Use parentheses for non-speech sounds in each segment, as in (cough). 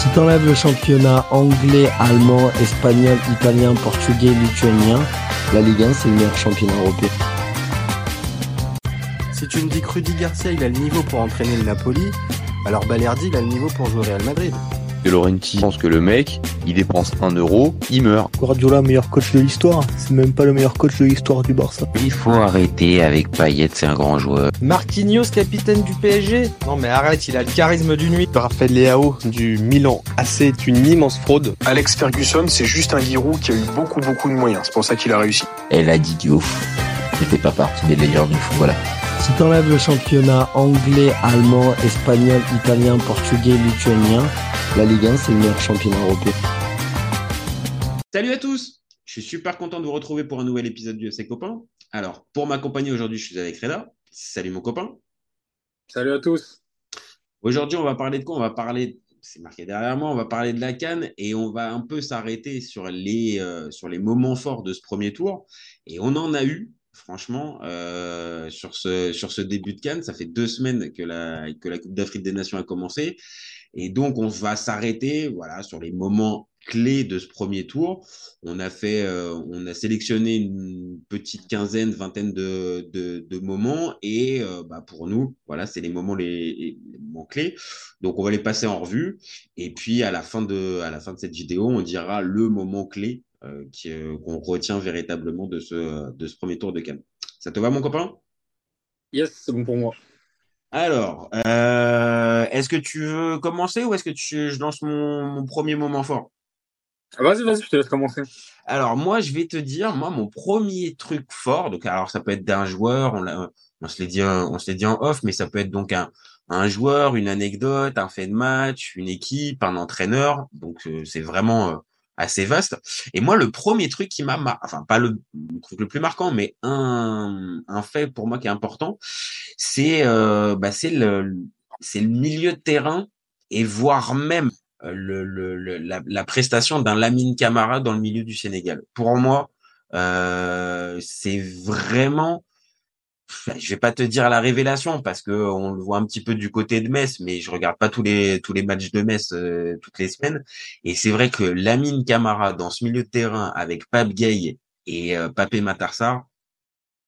Si t'enlèves le championnat anglais, allemand, espagnol, italien, portugais, lituanien, la Ligue 1 c'est le meilleur championnat européen. Si tu me dis que Garcia il a le niveau pour entraîner le Napoli, alors Balerdi il a le niveau pour jouer au Real Madrid. De Laurenti pense que le mec, il dépense un euro, il meurt. Guardiola, meilleur coach de l'histoire. C'est même pas le meilleur coach de l'histoire du Barça. Il faut arrêter avec Payet, c'est un grand joueur. Marquinhos, capitaine du PSG Non mais arrête, il a le charisme du nuit. Raphaël Leao du Milan AC est une immense fraude. Alex Ferguson, c'est juste un Giroud qui a eu beaucoup beaucoup de moyens. C'est pour ça qu'il a réussi. Elle a dit Diouf. C'était pas partie des légendes du foot, voilà. Si t'enlèves le championnat anglais, allemand, espagnol, italien, portugais, lituanien, la Ligue 1 c'est le meilleur championnat européen. Salut à tous Je suis super content de vous retrouver pour un nouvel épisode du FC Copain. Alors, pour m'accompagner aujourd'hui, je suis avec Reda. Salut mon copain. Salut à tous. Aujourd'hui, on va parler de quoi? On va parler, c'est marqué derrière moi, on va parler de la Cannes et on va un peu s'arrêter sur les, euh, sur les moments forts de ce premier tour. Et on en a eu, franchement, euh, sur, ce, sur ce début de Cannes. Ça fait deux semaines que la, que la Coupe d'Afrique des Nations a commencé. Et donc, on va s'arrêter voilà, sur les moments clés de ce premier tour. On a fait, euh, on a sélectionné une petite quinzaine, vingtaine de, de, moments et euh, bah, pour nous, voilà, c'est les moments les, moments clés. Donc on va les passer en revue et puis à la fin de, à la fin de cette vidéo, on dira le moment clé euh, qui, qu'on retient véritablement de ce, de ce premier tour de Cannes. Ça te va, mon copain? Yes, c'est bon pour moi. Alors, euh, est-ce que tu veux commencer ou est-ce que tu, je lance mon, mon premier moment fort? Vas-y, vas-y, je te laisse commencer. Alors moi, je vais te dire, moi, mon premier truc fort. Donc, alors ça peut être d'un joueur, on, on se l'est dit, on se l'est dit en off, mais ça peut être donc un, un joueur, une anecdote, un fait de match, une équipe, un entraîneur. Donc euh, c'est vraiment euh, assez vaste. Et moi, le premier truc qui m'a, mar... enfin pas le, truc le plus marquant, mais un, un fait pour moi qui est important, c'est, euh, bah, c'est le, c'est le milieu de terrain et voire même le, le, le la, la, prestation d'un Lamine Camara dans le milieu du Sénégal. Pour moi, euh, c'est vraiment, je vais pas te dire la révélation parce que on le voit un petit peu du côté de Metz, mais je regarde pas tous les tous les matchs de Metz euh, toutes les semaines. Et c'est vrai que Lamine Camara dans ce milieu de terrain avec Pape Gay et euh, Papé Matarsar,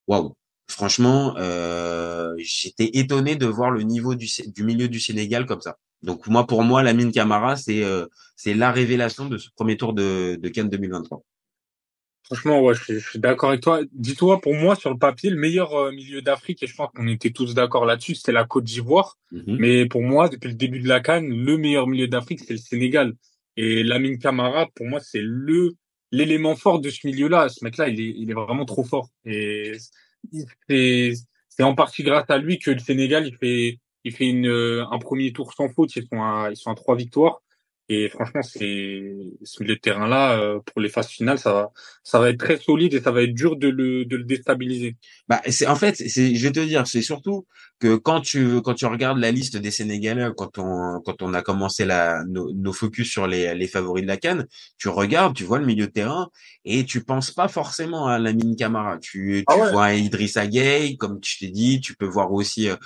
waouh. Franchement, euh, j'étais étonné de voir le niveau du, du milieu du Sénégal comme ça. Donc moi, pour moi, Lamine Camara, c'est euh, c'est la révélation de ce premier tour de, de Cannes 2023. Franchement, ouais, je, je suis d'accord avec toi. Dis-toi, pour moi, sur le papier, le meilleur euh, milieu d'Afrique, et je pense qu'on était tous d'accord là-dessus, c'était la Côte d'Ivoire. Mhm. Mais pour moi, depuis le début de la Cannes, le meilleur milieu d'Afrique, c'est le Sénégal. Et Lamine Camara, pour moi, c'est le l'élément fort de ce milieu-là. Ce mec-là, il est, il est vraiment trop fort. Et c'est c'est en partie grâce à lui que le Sénégal, il fait il fait une, un premier tour sans faute. Ils sont à, ils sont à trois victoires. Et franchement, c'est ce milieu de terrain là euh, pour les phases finales, ça va, ça va être très solide et ça va être dur de le, de le déstabiliser. Bah, c'est en fait, c'est, je vais te dire, c'est surtout que quand tu quand tu regardes la liste des Sénégalais, quand on quand on a commencé la nos, nos focus sur les les favoris de la Cannes, tu regardes, tu vois le milieu de terrain et tu penses pas forcément à Lamine Camara. Tu tu Ah ouais. vois Idrissa Gueye, comme tu t'es dit, tu peux voir aussi euh,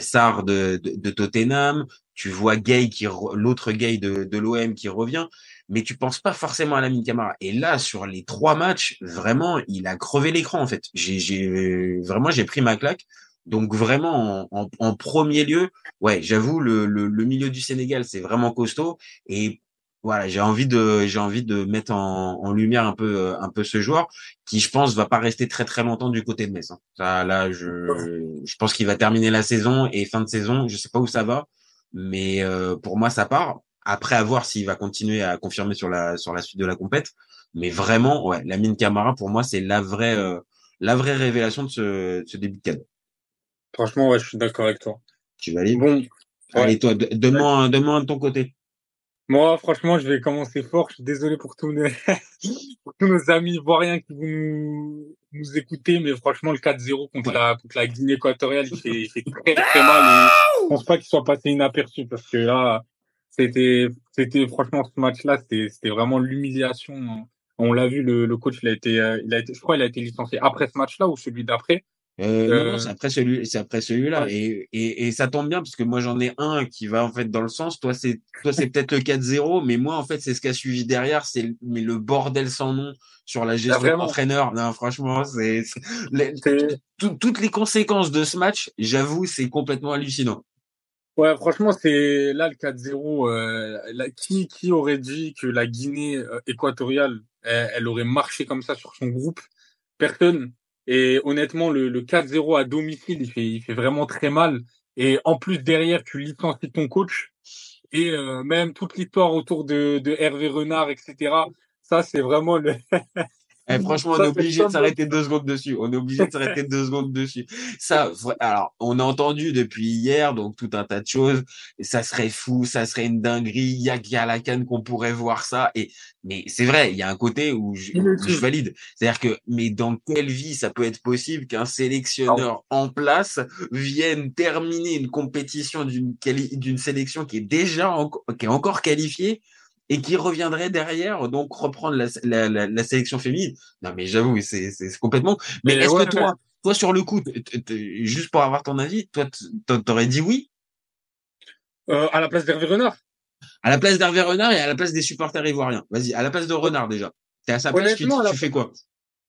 Sarr de, de de Tottenham, tu vois Gay qui re- l'autre Gay de, de l'OM qui revient, mais tu penses pas forcément à Lamine Camara. Et là, sur les trois matchs, vraiment, il a crevé l'écran en fait. J'ai, vraiment j'ai pris ma claque. Donc vraiment en, en, en premier lieu, ouais, j'avoue le, le, le milieu du Sénégal c'est vraiment costaud et voilà j'ai envie de j'ai envie de mettre en, en lumière un peu euh, un peu ce joueur qui je pense va pas rester très très longtemps du côté de Metz. hein. Ça là je je pense qu'il va terminer la saison et fin de saison je sais pas où ça va mais euh, pour moi ça part. Après à voir s'il va continuer à confirmer sur la sur la suite de la compète. Mais vraiment ouais Lamine Camara pour moi c'est la vraie euh, la vraie révélation de ce, de ce début de cadre Franchement, ouais, je suis d'accord avec toi. tu valides? Bon, allez toi de- donne-moi un- donne-moi un de ton côté Moi, franchement, je vais commencer fort. Je suis désolé pour tous nos, (laughs) pour tous nos amis ivoiriens qui vont nous, nous écouter, mais franchement, le 4-0 contre la, contre la Guinée équatoriale, il fait, il fait très, (laughs) très mal et je pense pas qu'il soit passé inaperçu parce que là, c'était, c'était, franchement, ce match-là, c'était, c'était vraiment l'humiliation. On l'a vu, le, le coach, il a été, euh, il a été, je crois, il a été licencié après ce match-là ou celui d'après. Euh, non, non, c'est après celui, c'est après celui-là. Et, et, et ça tombe bien parce que moi j'en ai un qui va en fait dans le sens. Toi c'est, toi c'est peut-être le 4-0, mais moi en fait c'est ce qui a suivi derrière, c'est mais le bordel sans nom sur la gestion d'entraîneur. Non, franchement, c'est, toutes les conséquences de ce match, j'avoue, c'est complètement hallucinant. Ouais, franchement, c'est là le 4-0. Euh, qui qui aurait dit que la Guinée euh, équatoriale, elle, elle aurait marché comme ça sur son groupe? Personne. Et honnêtement, le, le 4-0 à domicile, il fait, vraiment très mal. Et en plus, derrière, tu licencies ton coach. Et euh, même toute l'histoire autour de, de Hervé Renard, etc. Ça, c'est vraiment le... (laughs) Eh, franchement, on est obligé de s'arrêter deux secondes dessus. On est obligé de s'arrêter deux secondes dessus. Ça, alors, on a entendu depuis hier, donc tout un tas de choses. Ça serait fou, ça serait une dinguerie. Il y a qu'à la canne qu'on pourrait voir ça. Et, mais c'est vrai, il y a un côté où je, je valide. C'est-à-dire que, mais dans quelle vie ça peut être possible qu'un sélectionneur en place vienne terminer une compétition d'une d'une sélection qui est déjà, qui est encore qualifiée et qui reviendrait derrière donc reprendre la, la, la, la sélection féminine. Non mais j'avoue, c'est c'est complètement. Mais, est-ce que toi, toi sur le coup, juste pour avoir ton avis, toi t'aurais dit oui? Euh, À la place d'Hervé Renard. À la place d'Hervé Renard et à la place des supporters ivoiriens. Vas-y, à la place de Renard déjà. T'es à sa place, tu, tu fais quoi?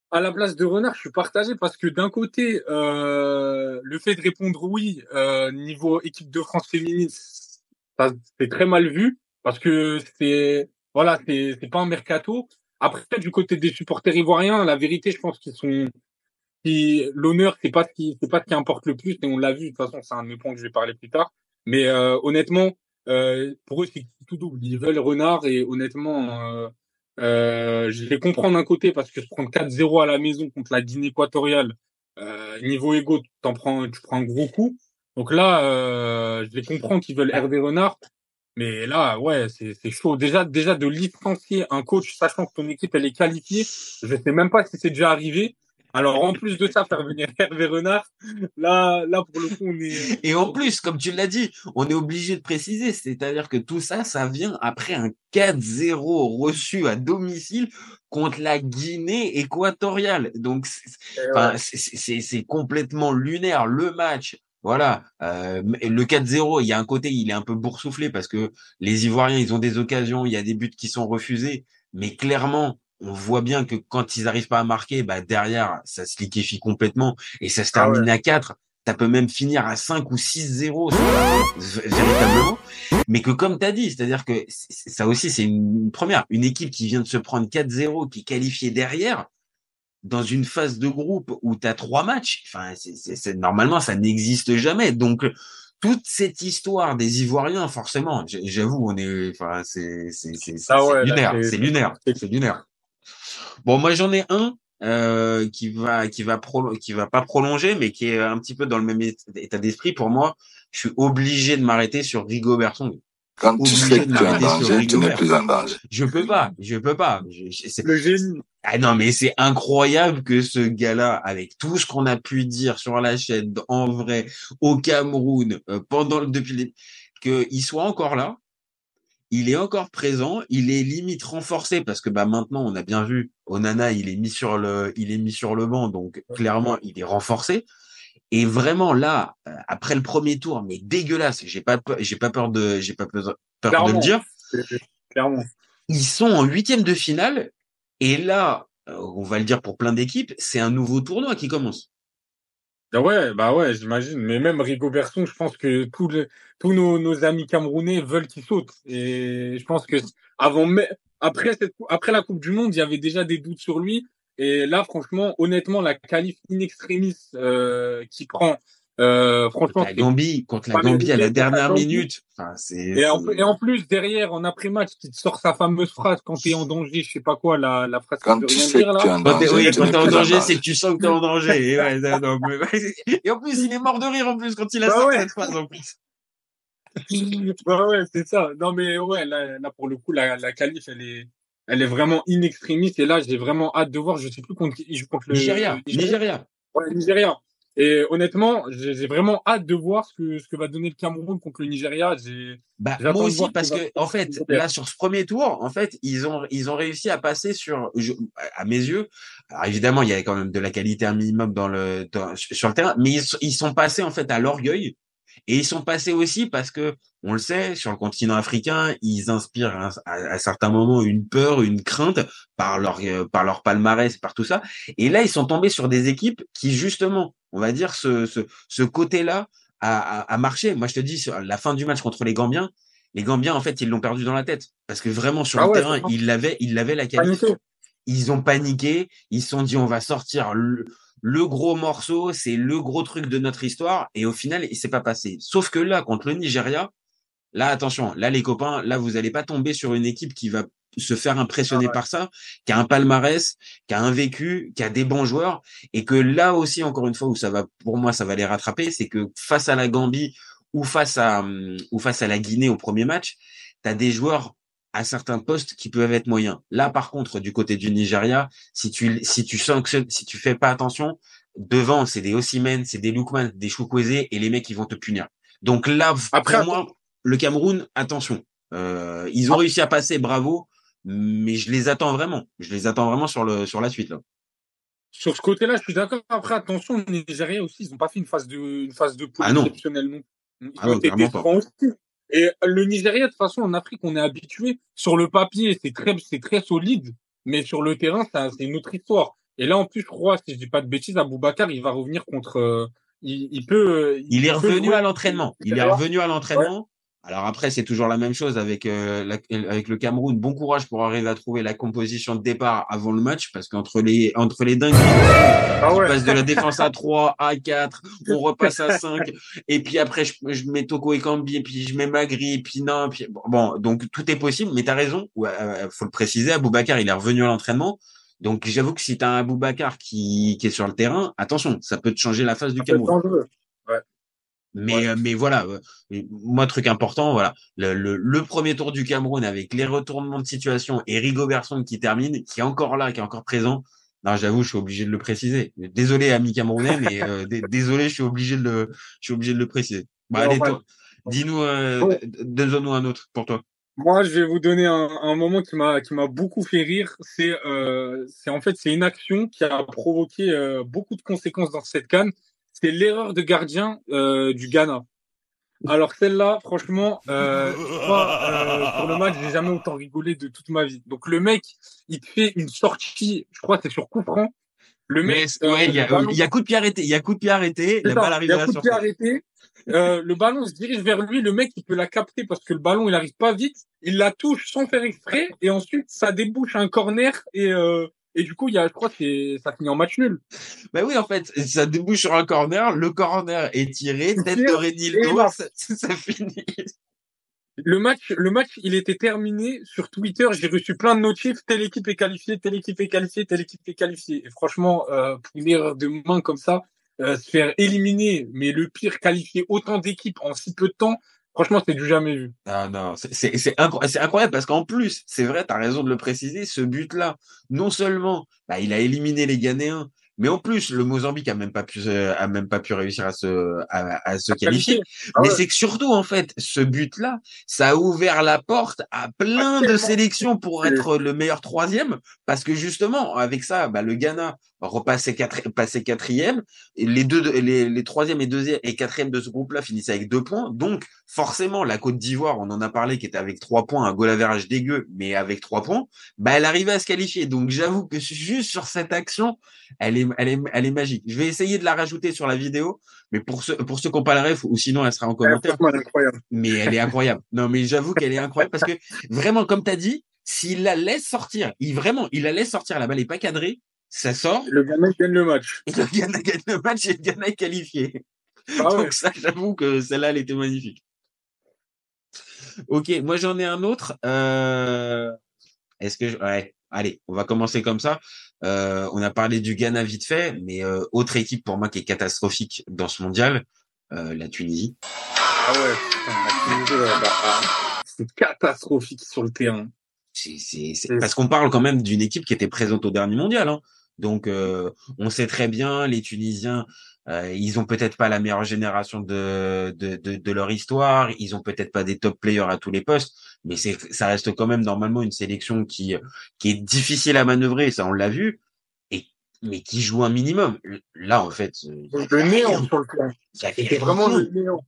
À la place de Renard, je suis partagé parce que d'un côté, euh, le fait de répondre oui euh, niveau équipe de France féminine, ça c'est très mal vu parce que c'est voilà, c'est c'est pas un mercato. Après du côté des supporters ivoiriens, la vérité, je pense qu'ils sont l'honneur c'est pas ce qui c'est pas ce qui importe le plus et on l'a vu de toute façon, c'est un de mes points que je vais parler plus tard. Mais euh, honnêtement, euh, pour eux c'est tout double. Ils veulent Renard et honnêtement euh, euh, je les comprends d'un côté parce que se prendre 4-0 à la maison contre la Guinée équatoriale, euh, niveau égo, t'en prends, tu prends un gros coup. Donc là, euh, je les comprends qu'ils veulent Hervé Renard. Mais là, ouais, c'est chaud. Déjà, déjà de licencier un coach, sachant que ton équipe elle est qualifiée, je sais même pas si c'est déjà arrivé. Alors en plus de ça, faire venir Hervé Renard, là, là pour le coup, on est. (laughs) Et en plus, comme tu l'as dit, on est obligé de préciser, c'est-à-dire que tout ça, ça vient après un 4-0 reçu à domicile contre la Guinée équatoriale. Donc, c'est complètement lunaire. Le match voilà, euh, le 4-0, il y a un côté, il est un peu boursouflé parce que les Ivoiriens, ils ont des occasions, il y a des buts qui sont refusés, mais clairement, on voit bien que quand ils n'arrivent pas à marquer, bah derrière, ça se liquéfie complètement et ça se ah termine à 4. Ça peut même finir à 5 ou 6-0 véritablement, mais que comme tu as dit, c'est-à-dire que ça aussi c'est une première, une équipe qui vient de se prendre 4-0, qui est qualifiée derrière, dans une phase de groupe où tu as trois matchs, enfin, c'est, normalement, ça n'existe jamais. Donc, toute cette histoire des Ivoiriens, forcément, j'avoue, on est, enfin, c'est, c'est, c'est, ah lunaire, c'est lunaire, c'est lunaire. Bon, moi, j'en ai un euh, qui va, qui va qui va pas prolonger, mais qui est un petit peu dans le même état d'esprit. Pour moi, je suis obligé de m'arrêter sur Rigo Berton. Quand tu sais que tu es en danger, tu n'es plus en danger. Je peux pas, je peux pas. Je, le génie. Ah non, mais c'est incroyable que ce gars-là, avec tout ce qu'on a pu dire sur la chaîne, en vrai, au Cameroun, euh, pendant depuis les, qu'il soit encore là. Il est encore présent, il est limite renforcé parce que bah maintenant on a bien vu Onana, il est mis sur le, il est mis sur le banc, donc clairement il est renforcé. Et vraiment là, euh, après le premier tour, mais dégueulasse. J'ai pas peur, j'ai pas peur de, j'ai pas peur, de le dire. Clairement. Ils sont en huitième de finale. Et là, euh, on va le dire pour plein d'équipes, c'est un nouveau tournoi qui commence. Ah ouais, bah ouais, j'imagine. Mais même Rigobertson, je pense que tous, tous nos, nos, amis camerounais veulent qu'il saute. Et je pense que avant, après, cette, après la Coupe du Monde, il y avait déjà des doutes sur lui. Et là, franchement, honnêtement, la qualif in extremis euh, qui prend, euh, franchement, contre la Gambie, contre la Gambie à la dernière minute. Enfin, et, en, et, en, plus derrière, en après match, qui sort sa fameuse phrase quand t'es en danger, je sais pas quoi, la, la phrase quand tu sais dire, là. Quand t'es, oui, quand t'es en danger, c'est que tu sens que t'es en danger. et, ouais, non, mais, et en plus, il est mort de rire en plus quand il a bah sorti cette phrase en plus. ouais, (laughs) ouais, c'est ça. Non, mais ouais, là, là pour le coup, la, la qualif, elle est, elle est vraiment inextrémiste. Et là, j'ai vraiment hâte de voir. Je sais plus contre qui joue contre le Nigeria. Nigeria. Ouais, Nigeria. Et honnêtement, j'ai vraiment hâte de voir ce que, ce que va donner le Cameroun contre le Nigeria. J'ai, Bah, moi aussi, parce que, en fait, là, sur ce premier tour, en fait, ils ont, ils ont réussi à passer sur, je- à mes yeux, alors évidemment, il y avait quand même de la qualité un minimum dans le, dans- sur le terrain, mais ils, sont- ils sont passés, en fait, à l'orgueil. Et ils sont passés aussi parce que, on le sait, sur le continent africain, ils inspirent à, à- à certains moments une peur, une crainte par leur, euh, par leur palmarès, par tout ça. Et là, ils sont tombés sur des équipes qui, justement, on va dire, ce, ce, ce côté-là a, a, a marché. Moi, je te dis, sur la fin du match contre les Gambiens, les Gambiens, en fait, ils l'ont perdu dans la tête. Parce que vraiment, sur Ah le ouais, terrain, ils l'avaient, ils l'avaient la qualité. Ils ont paniqué. Ils se sont dit, on va sortir le, le gros morceau, c'est le gros truc de notre histoire. Et au final, il s'est pas passé. Sauf que là, contre le Nigeria, là, attention, là, les copains, là, vous allez pas tomber sur une équipe qui va se faire impressionner Ah ouais. par ça, qui a un palmarès, qui a un vécu, qui a des bons joueurs, et que là aussi, encore une fois, où ça va, pour moi, ça va les rattraper, c'est que face à la Gambie ou face à, hum, ou face à la Guinée au premier match, tu as des joueurs à certains postes qui peuvent être moyens. Là, par contre, du côté du Nigeria, si tu, si tu sanctionnes, si tu fais pas attention, devant, c'est des Osimhen, c'est des Lookman, des Chukwueze, et les mecs, ils vont te punir. Donc là, Après, pour moi, le Cameroun, attention. Euh, ils ont Ah. réussi à passer, bravo, mais je les attends vraiment. Je les attends vraiment sur le, sur la suite, là. Sur ce côté-là, je suis d'accord. Après, attention, le Nigeria aussi, ils n'ont pas fait une phase de, une phase de poule Ah non. exceptionnelle non. Ils Ah ont non, été pas. aussi. Et le Nigeria, de toute façon, en Afrique, on est habitué. Sur le papier, c'est très, c'est très solide, mais sur le terrain, c'est un- c'est une autre histoire. Et là, en plus, je crois, si je dis pas de bêtises, Aboubacar, il va revenir contre. euh, il, il peut. euh, Il est peut revenu à l'entraînement. Il est revenu à l'entraînement. Alors après, c'est toujours la même chose avec euh, la- avec le Cameroun. Bon courage pour arriver à trouver la composition de départ avant le match, parce qu'entre les entre les dingues, Ah on ouais. passe de la défense à 3, à 4, on (laughs) repasse à 5, et puis après je, je mets Toko et Kambi, et puis je mets Magri, et puis non, et puis bon, bon, donc tout est possible. Mais t'as raison, ouais, euh, faut le préciser. Aboubacar, il est revenu à l'entraînement. Donc j'avoue que si t'as un Aboubacar qui qui est sur le terrain, attention, ça peut te changer la face du Cameroun. Mais, euh, mais voilà, euh, moi, truc important, voilà, le, le, le premier tour du Cameroun avec les retournements de situation et Rigobertson qui termine, qui est encore là, qui est encore présent. Non, j'avoue, je suis obligé de le préciser. Désolé, ami camerounais, mais euh, dé- (laughs) désolé, je suis obligé de le, je suis obligé de le préciser. Bah, allez, toi, dis-nous, euh, d- donne-nous un autre pour toi. Moi, je vais vous donner un, un moment qui m'a qui m'a beaucoup fait rire. C'est euh, c'est en fait c'est une action qui a provoqué euh, beaucoup de conséquences dans cette canne. C'est l'erreur de gardien euh, du Ghana. Alors celle-là, franchement, euh, crois, euh, sur le match, j'ai jamais autant rigolé de toute ma vie. Donc le mec, il fait une sortie, je crois que c'est sur coup franc. Le mec, ouais, il y a, ballon- il y a coup de pied arrêté, il y a coup de pied arrêté, la ça, balle il arrive y a coup de pied arrêté. Euh, le ballon se dirige vers lui, le mec il peut la capter parce que le ballon il arrive pas vite, il la touche sans faire exprès et ensuite ça débouche un corner et euh, et du coup il y a je crois que c'est ça finit en match nul. Bah oui, en fait, ça débouche sur un corner, le corner est tiré, tête de Renildo, ça, ça finit. Le match le match il était terminé sur Twitter, j'ai reçu plein de notifs, telle équipe est qualifiée, telle équipe est qualifiée, telle équipe est qualifiée. Et franchement euh, erreur de main comme ça, euh, se faire éliminer mais le pire qualifier autant d'équipes en si peu de temps, franchement c'est du jamais vu. Ah non, c'est c'est c'est incro- c'est incroyable parce qu'en plus, c'est vrai, tu as raison de le préciser, ce but-là, non seulement bah, il a éliminé les Ghanéens, mais en plus le Mozambique a même pas pu a même pas pu réussir à se à, à se qualifier. Ah mais c'est que surtout en fait, ce but-là, ça a ouvert la porte à plein de sélections pour être le meilleur troisième parce que justement avec ça, bah, le Ghana repassait quatre, passait quatrième et les deux les, les troisième et deuxième et quatrième de ce groupe-là finissaient avec deux points. Donc forcément, la Côte d'Ivoire, on en a parlé, qui était avec trois points, un goal average dégueu, mais avec trois points, bah elle arrivait à se qualifier. Donc j'avoue que juste sur cette action, elle est, elle est, elle est magique. Je vais essayer de la rajouter sur la vidéo, mais pour ceux, pour ceux qui n'ont pas le ref, ou sinon elle sera en commentaire. Franchement, elle est incroyable. Mais elle est incroyable. Non, mais j'avoue qu'elle est incroyable parce que vraiment, comme tu as dit, s'il la laisse sortir, il vraiment, il la laisse sortir, la balle est pas cadrée, ça sort, Le Ghana gagne le match. et le Ghana gagne le match et le Ghana est qualifié. Ah ouais. Donc ça, j'avoue que celle-là, elle était magnifique. Ok, moi j'en ai un autre. Euh... Est-ce que je... ouais, allez, on va commencer comme ça. Euh, on a parlé du Ghana vite fait, mais euh, autre équipe pour moi qui est catastrophique dans ce mondial, euh, la Tunisie. Ah ouais, la Tunisie, ouais, bah, ah, c'est catastrophique sur le terrain. C'est, c'est, c'est- parce qu'on parle quand même d'une équipe qui était présente au dernier mondial. Hein. Donc, euh, on sait très bien, les Tunisiens, euh, ils ont peut-être pas la meilleure génération de, de, de, de leur histoire. Ils ont peut-être pas des top players à tous les postes, mais c'est, ça reste quand même normalement une sélection qui, qui est difficile à manœuvrer. Ça, on l'a vu. Et, mais qui joue un minimum. Là, en fait, euh, le néant sur le fait C'était vraiment le néant.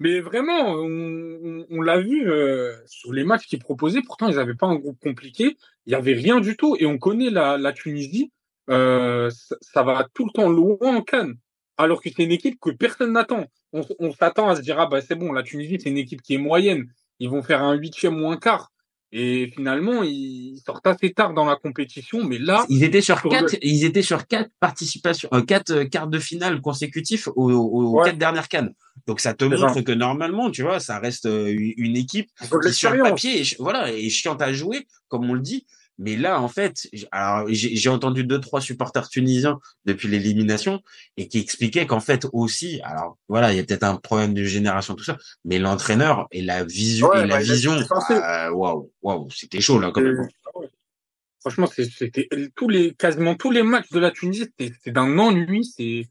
Mais vraiment, on, on, on l'a vu euh, sur les matchs qu'ils proposaient. Pourtant, ils n'avaient pas un groupe compliqué. Il y avait rien du tout. Et on connaît la, la Tunisie. Euh, ça, ça va tout le temps loin en Cannes. Alors que c'est une équipe que personne n'attend. On, s'attend à se dire ah bah c'est bon, la Tunisie c'est une équipe qui est moyenne. Ils vont faire un huitième ou un quart. Et finalement, ils sortent assez tard dans la compétition. Mais là, Ils étaient sur le- quatre, ils étaient sur quatre participations, euh, quatre euh, quarts de finale consécutifs aux, aux Ouais. quatre dernières cannes. Donc ça te montre ça. que normalement, tu vois, ça reste euh, une équipe qui sur le papier, est, ch- voilà, est chiante à jouer, comme on le dit. Mais là, en fait, alors j'ai entendu deux trois supporters tunisiens depuis l'élimination et qui expliquaient qu'en fait aussi, alors voilà, il y a peut-être un problème de génération tout ça, mais l'entraîneur et la vision Ouais, et la bah, vision, euh, waouh, waouh, c'était chaud là quand même. ah ouais. Franchement, c'est- c'était tous les quasiment tous les matchs de la Tunisie, c'était d'un ennui, c'est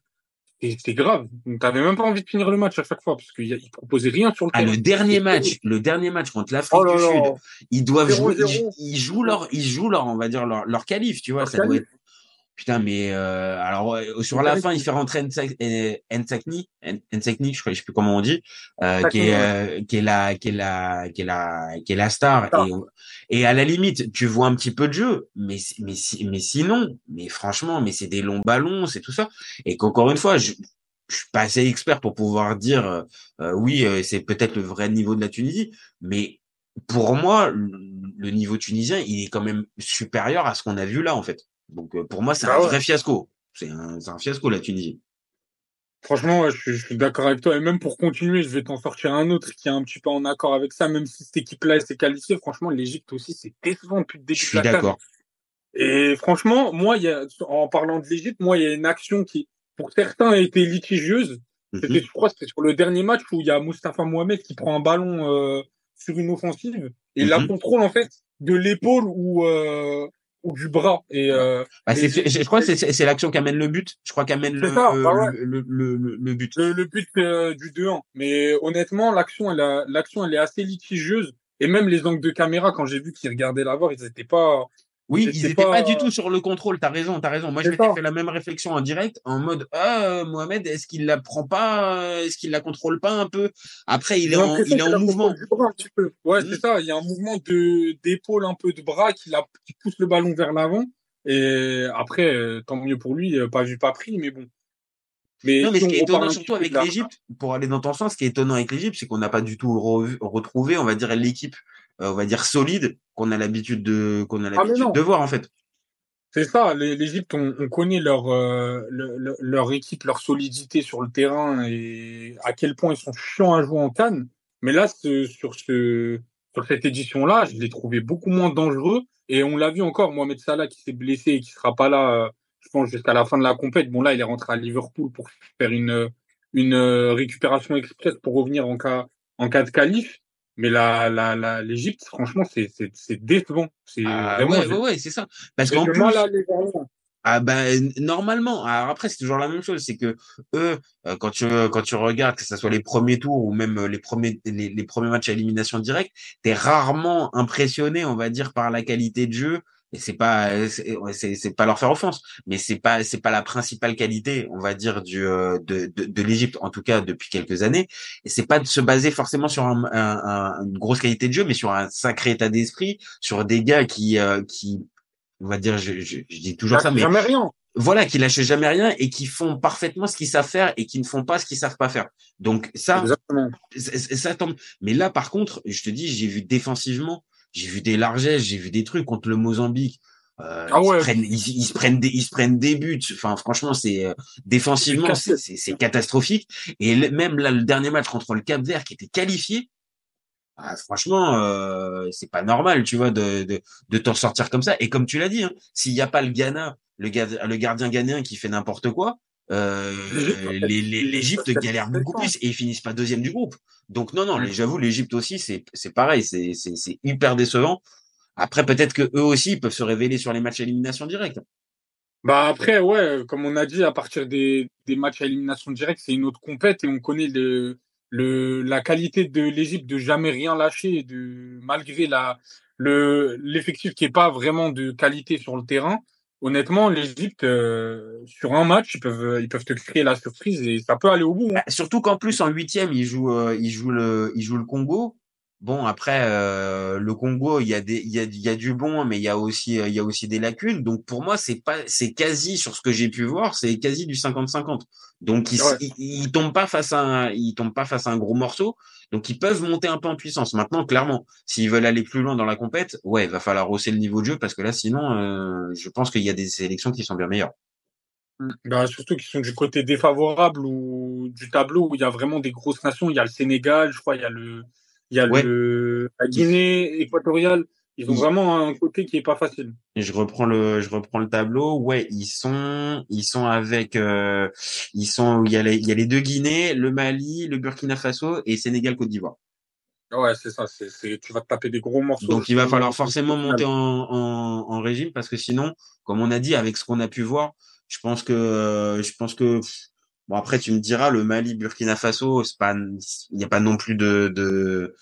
c'est grave. T'avais même pas envie de finir le match à chaque fois parce qu'ils ils proposaient rien sur le Ah, terrain. le dernier C'était match, le dernier match contre l'Afrique Oh du. Sud, ils doivent jouer, 0-0. ils, ils jouent leur, ils jouent leur, on va dire leur, leur qualif, tu vois, Leur ça doit être. Putain, mais euh, alors sur la fin, il fait rentrer Nsakni, Nsakni, je crois, je sais plus comment on dit, euh, qui est, euh, qui est la, qui est la, qui est la, qui est la star. Et, à la limite, tu vois un petit peu de jeu, mais mais si- mais sinon, mais franchement, mais c'est des longs ballons, c'est tout ça. Et qu'encore une fois, je, je suis pas assez expert pour pouvoir dire euh, euh, oui, c'est peut-être le vrai niveau de la Tunisie, mais pour moi, le niveau tunisien, il est quand même supérieur à ce qu'on a vu là, en fait. Donc euh, pour moi, c'est Bah un ouais. vrai fiasco. C'est un, un fiasco la Tunisie. Franchement, ouais, je, suis- je suis d'accord avec toi. Et même pour continuer, je vais t'en sortir un autre qui est un petit peu en accord avec ça, même si cette équipe-là s'est qualifiée. Franchement, l'Égypte aussi, c'est décevant depuis le début Je suis d'accord. Et franchement, moi, y a, en parlant de l'Égypte, moi, il y a une action qui, pour certains, a été litigieuse. C'était, Mhm. je crois, c'était sur le dernier match où il y a Mustafa Mohamed qui prend un ballon euh, sur une offensive et la Mhm. contrôle en fait de l'épaule ou euh, ou du bras. Et euh, Bah, et- je crois que c'est, l'action qui amène le but. Je crois qu'amène le, ça, euh, bah ouais. le, le, le, le but. le, le but euh, du 2-1. Mais honnêtement, l'action, elle, a- l'action, elle est assez litigieuse. Et même les angles de caméra, quand j'ai vu qu'ils regardaient la VAR, ils étaient pas. Oui, ils étaient pas, pas- du tout sur le contrôle. T'as raison, t'as raison. Moi, je m'étais fait la même réflexion en direct, en mode ah euh, Mohamed, est-ce qu'il la prend pas, euh, est-ce qu'il la contrôle pas un peu? Après, il est en, il est en mouvement. bras. Ouais, Mm. c'est ça. Il y a un mouvement de d'épaule, un peu de bras qui, la, qui pousse le ballon vers l'avant. Et après, euh, tant mieux pour lui, pas vu, pas pris, mais bon. Mais, Non, mais ce qui est étonnant surtout avec l'Égypte, pour aller dans ton sens, ce qui est étonnant avec l'Égypte, c'est qu'on n'a pas du tout retrouvé, on va dire, l'équipe, on va dire solide qu'on a l'habitude de, qu'on a Ah, l'habitude de voir en fait. C'est ça, l'Égypte, on, on connaît leur, euh, le- le- leur équipe, leur solidité sur le terrain et à quel point ils sont chiants à jouer en Cannes. Mais là, ce- sur, ce, sur cette édition-là, je l'ai trouvé beaucoup moins dangereux. Et on l'a vu encore, Mohamed Salah qui s'est blessé et qui sera pas là, euh, je pense, jusqu'à la fin de la compète. Bon, là, il est rentré à Liverpool pour faire une, une euh, récupération express pour revenir en cas, en cas de qualif. Mais la, la, la, l'Égypte, franchement, c'est, c'est, c'est décevant. C'est Ah, vraiment, ouais, ouais, ouais, c'est ça. Parce qu'en plus, mal à. Ah ben normalement. Alors après c'est toujours la même chose, c'est que eux euh, quand tu quand tu regardes que ce soit les premiers tours ou même euh, les premiers les, les premiers matchs à élimination directe, t'es rarement impressionné, on va dire par la qualité de jeu. Et c'est pas euh, c'est ouais, c'est c'est pas leur faire offense, mais c'est pas c'est pas la principale qualité, on va dire du euh, de de, de l'Égypte en tout cas depuis quelques années. Et c'est pas de se baser forcément sur un, un- un- une grosse qualité de jeu, mais sur un sacré état d'esprit, sur des gars qui euh, qui on va dire, je, je, je dis toujours ça, mais Jamais rien. voilà, qui lâchent jamais rien et qui font parfaitement ce qu'ils savent faire et qui ne font pas ce qu'ils savent pas faire. Donc ça, Exactement. ça, ça tombe. Mais là, par contre, je te dis, j'ai vu défensivement, j'ai vu des largesses, j'ai vu des trucs contre le Mozambique. Euh, Ah ils, se prennent, ils, ils se prennent des, ils se prennent des buts. Enfin, franchement, c'est euh, défensivement, C'est catastrophique. Et le- même là, le dernier match contre le Cap Vert qui était qualifié, ah, franchement, euh, c'est pas normal, tu vois, de, de, de t'en sortir comme ça. Et comme tu l'as dit, hein, s'il n'y a pas le Ghana, le, le gardien ghanéen qui fait n'importe quoi, euh, l'Égypte galère beaucoup plus et ils finissent pas deuxième du groupe. Donc non, non, j'avoue, l'Égypte aussi, c'est pareil, c'est c'est hyper décevant. Après, peut-être que eux aussi peuvent se révéler sur les matchs à élimination directe. Bah après, ouais, comme on a dit, à partir des, des matchs à élimination directe, c'est une autre compète et on connaît le, le, la qualité de l'Égypte de jamais rien lâcher, de malgré la le l'effectif qui est pas vraiment de qualité sur le terrain. Honnêtement, l'Égypte euh, sur un match, ils peuvent ils peuvent te créer la surprise et ça peut aller au bout. Hein. Bah, surtout qu'en plus en huitième, ils jouent euh, ils jouent le ils jouent le Congo. Bon après euh, le Congo, il y a des il y a, il y a du bon, mais il y a aussi il y a aussi des lacunes. Donc pour moi, c'est pas c'est quasi sur ce que j'ai pu voir, c'est quasi du 50-50. Donc ils, ils, tombent pas face à un, ils tombent pas face à un gros morceau. Donc ils peuvent monter un peu en puissance. Maintenant, clairement, s'ils veulent aller plus loin dans la compète, ouais, il va falloir hausser le niveau de jeu parce que là, sinon, euh, je pense qu'il y a des sélections qui sont bien meilleures. Mmh. Bah, surtout qui sont du côté défavorable ou du tableau où il y a vraiment des grosses nations. Il y a le Sénégal, je crois, il y a le, il y a le, la Guinée équatoriale. Ils ont vraiment un côté qui est pas facile. Et je reprends le, je reprends le tableau. Ouais, ils sont, ils sont avec, euh, ils sont, il y a les, il y a les deux Guinées, le Mali, le Burkina Faso et Sénégal Côte d'Ivoire. Ouais, c'est ça. C'est, tu vas te taper des gros morceaux. Donc il va falloir forcément monter en, en, en, régime parce que sinon, comme on a dit, avec ce qu'on a pu voir, je pense que, je pense que, bon après tu me diras, le Mali, Burkina Faso, c'est pas, il n'y a pas non plus de, de...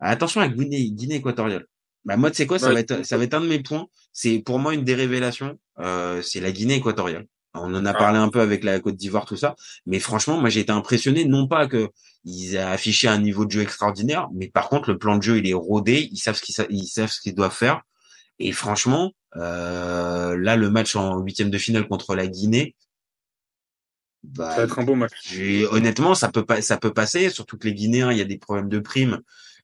attention à Guinée, Guinée équatoriale. Bah moi, tu sais quoi, ça va être, ça va être un de mes points. C'est pour moi une des révélations. Euh, c'est la Guinée équatoriale. On en a ah. parlé un peu avec la Côte d'Ivoire, tout ça. Mais franchement, moi, j'ai été impressionné, non pas que ils aient affiché un niveau de jeu extraordinaire, mais par contre, le plan de jeu, il est rodé. Ils savent ce qu'ils, ils savent ce qu'ils doivent faire. Et franchement, euh, là, le match en huitième de finale contre la Guinée, bah, ça va être un beau match. Honnêtement, ça peut pas, ça peut passer. Surtout que les Guinéens, il y a des problèmes de primes.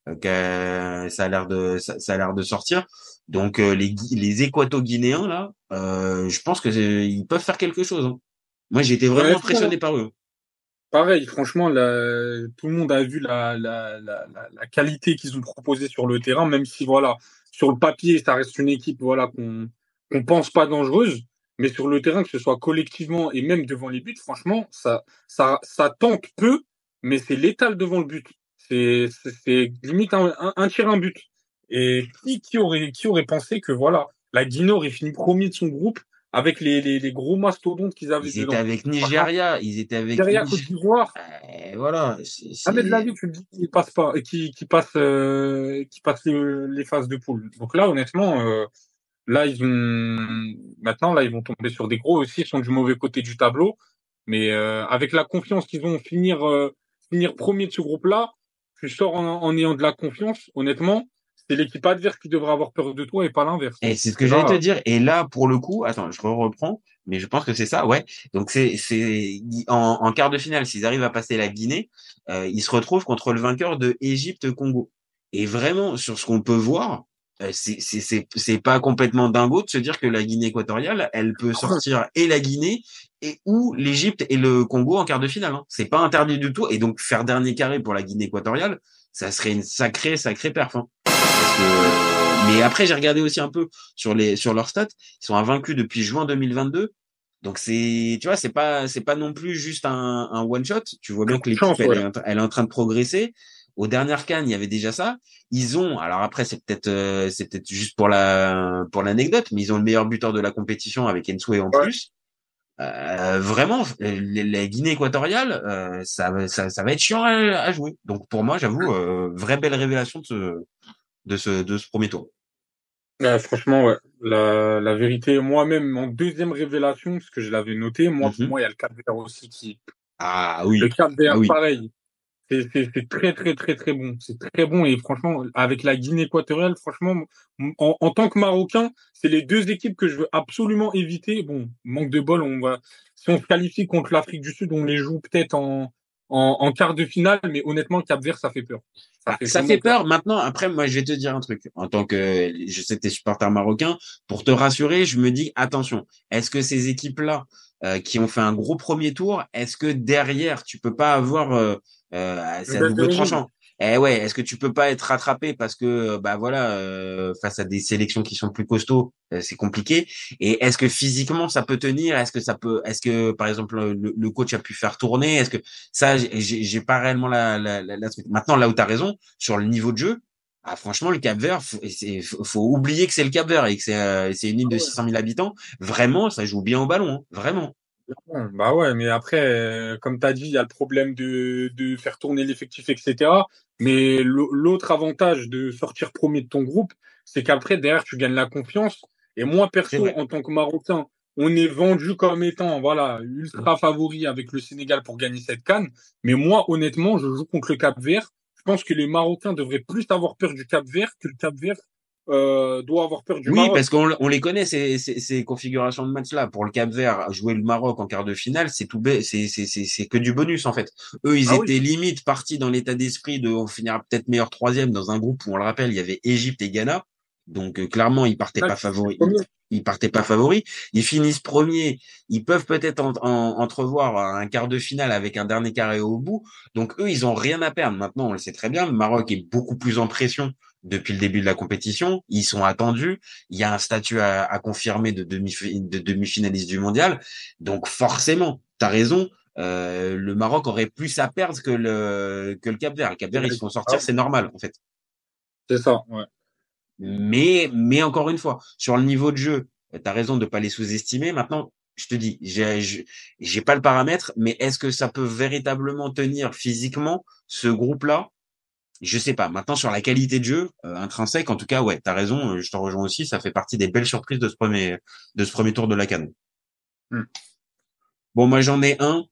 Euh, ça a l'air de ça, a l'air de sortir. Donc euh, les les Équato-Guinéens là, euh, je pense que ils peuvent faire quelque chose. Hein. Moi, j'ai été vraiment impressionné par eux. Pareil, franchement, la, tout le monde a vu la, la, la, la qualité qu'ils ont proposée sur le terrain, même si voilà, sur le papier, ça reste une équipe voilà qu'on qu'on pense pas dangereuse, mais sur le terrain, que ce soit collectivement et même devant les buts, franchement, ça ça ça tente peu, mais c'est létal devant le but. C'est, c'est limite un, un, tir, un but. Et qui, qui, aurait, qui aurait pensé que voilà, la Guinée aurait fini premier de son groupe avec les, les, les gros mastodontes qu'ils avaient Ils étaient avec Nigeria, ils étaient avec Nigeria, Côte d'Ivoire. Euh, voilà. Ah mais de la vie, tu me dis qu'ils passent pas, qui, qui passe, euh, qui passe les, les, phases de poule. Donc là, honnêtement, euh, là ils ont, maintenant là ils vont tomber sur des gros aussi, ils sont du mauvais côté du tableau. Mais euh, avec la confiance qu'ils vont finir, finir premier de ce groupe-là, tu sors en, ayant de la confiance, honnêtement, c'est l'équipe adverse qui devrait avoir peur de toi et pas l'inverse. Et c'est ce que j'allais te dire. Et là, pour le coup, attends, je reprends, mais je pense que c'est ça, ouais. Donc c'est c'est en, en, quart de finale, s'ils arrivent à passer la Guinée, euh, ils se retrouvent contre le vainqueur de Égypte-Congo. Et vraiment, sur ce qu'on peut voir, euh, c'est c'est c'est pas complètement dingo de se dire que la Guinée équatoriale, elle peut sortir et la Guinée et ou l'Égypte et le Congo en quart de finale. Hein. C'est pas interdit du tout. Et donc faire dernier carré pour la Guinée équatoriale, ça serait une sacrée sacrée perf. Hein. Mais après j'ai regardé aussi un peu sur les sur leurs stats. Ils sont invaincus depuis juin 2022. Donc c'est tu vois c'est pas c'est pas non plus juste un, un one shot. Tu vois bien que l'équipe elle, elle, est en train de progresser. Aux dernières cannes, il y avait déjà ça. Ils ont, alors après c'est peut-être euh, c'est peut-être juste pour la pour l'anecdote, mais ils ont le meilleur buteur de la compétition avec Ensue en plus. Euh, vraiment, la Guinée équatoriale, euh, ça, ça, ça, va être chiant à, jouer. Donc pour moi, j'avoue, euh, vraie belle révélation de ce, de ce, de ce premier tour. franchement, ouais. La, la vérité, moi-même, en deuxième révélation, parce que je l'avais noté, moi, pour mhm. moi, il y a le 4 aussi qui. Ah oui. Le 4 ah, pareil. C'est très très très très bon. C'est très bon et franchement avec la Guinée équatoriale, franchement, en, en tant que Marocain, c'est les deux équipes que je veux absolument éviter. Bon, manque de bol, on va si on se qualifie contre l'Afrique du Sud, on les joue peut-être en, en, en quart de finale, mais honnêtement, Cap Vert, ça fait peur. Ça fait, ça fait peur. Maintenant, après, moi, je vais te dire un truc. En tant que, je sais que t'es supporter marocain, pour te rassurer, je me dis, attention, est-ce que ces équipes-là, euh, qui ont fait un gros premier tour, est-ce que derrière, tu peux pas avoir euh, euh, c'est à double tranchant. Eh ouais, est-ce que tu peux pas être rattrapé parce que bah voilà, euh, face à des sélections qui sont plus costauds, euh, c'est compliqué. Et est-ce que physiquement ça peut tenir? Est-ce que ça peut Est-ce que par exemple le, le, coach a pu faire tourner? Est-ce que ça, j'ai pas réellement la, la, la, la, Maintenant, là où tu as raison sur le niveau de jeu, ah, franchement, le Cap Vert, faut, faut oublier que c'est le Cap Vert et que c'est euh, une île de 600 000 habitants. Vraiment, ça joue bien au ballon, hein, vraiment. Bah ouais, mais après, euh, comme tu as dit, il y a le problème de, de faire tourner l'effectif, etc. Mais l'autre avantage de sortir premier de ton groupe, c'est qu'après, derrière, tu gagnes la confiance. Et moi, perso, en tant que Marocain, on est vendu comme étant voilà ultra favori avec le Sénégal pour gagner cette canne. Mais moi, honnêtement, je joue contre le Cap Vert. Je pense que les Marocains devraient plus avoir peur du Cap Vert que le Cap Vert euh, doit avoir peur du oui, parce qu'on on les connaît ces, ces, ces configurations de match-là. Pour le Cap Vert, jouer le Maroc en quart de finale, c'est tout, c'est c'est c'est que du bonus en fait. Eux, ils ah étaient limite partis dans l'état d'esprit de on finira peut-être meilleur troisième dans un groupe où on le rappelle, il y avait Égypte et Ghana. Donc euh, clairement, ils partaient pas favoris. Ils, partaient pas favoris. Ils finissent premiers. Ils peuvent peut-être en, entrevoir un quart de finale avec un dernier carré au bout. Donc eux, ils ont rien à perdre. Maintenant, on le sait très bien. Le Maroc est beaucoup plus en pression depuis le début de la compétition. Ils sont attendus. Il y a un statut à, confirmer de demi de demi-finaliste du mondial. Donc forcément, tu as raison. Euh, le Maroc aurait plus à perdre que le que le Cap Vert. Le Cap Vert, ils se font sortir, c'est normal en fait. C'est ça, ouais. Mais mais encore une fois, sur le niveau de jeu, tu as raison de pas les sous-estimer. Maintenant, je te dis, j'ai j'ai pas le paramètre, mais est-ce que ça peut véritablement tenir physiquement ce groupe-là? Je sais pas. Maintenant, sur la qualité de jeu euh, intrinsèque, en tout cas, ouais, t'as raison. Euh, je te rejoins aussi. Ça fait partie des belles surprises de ce premier de ce premier tour de la canne. Hmm. Bon, moi, j'en ai un.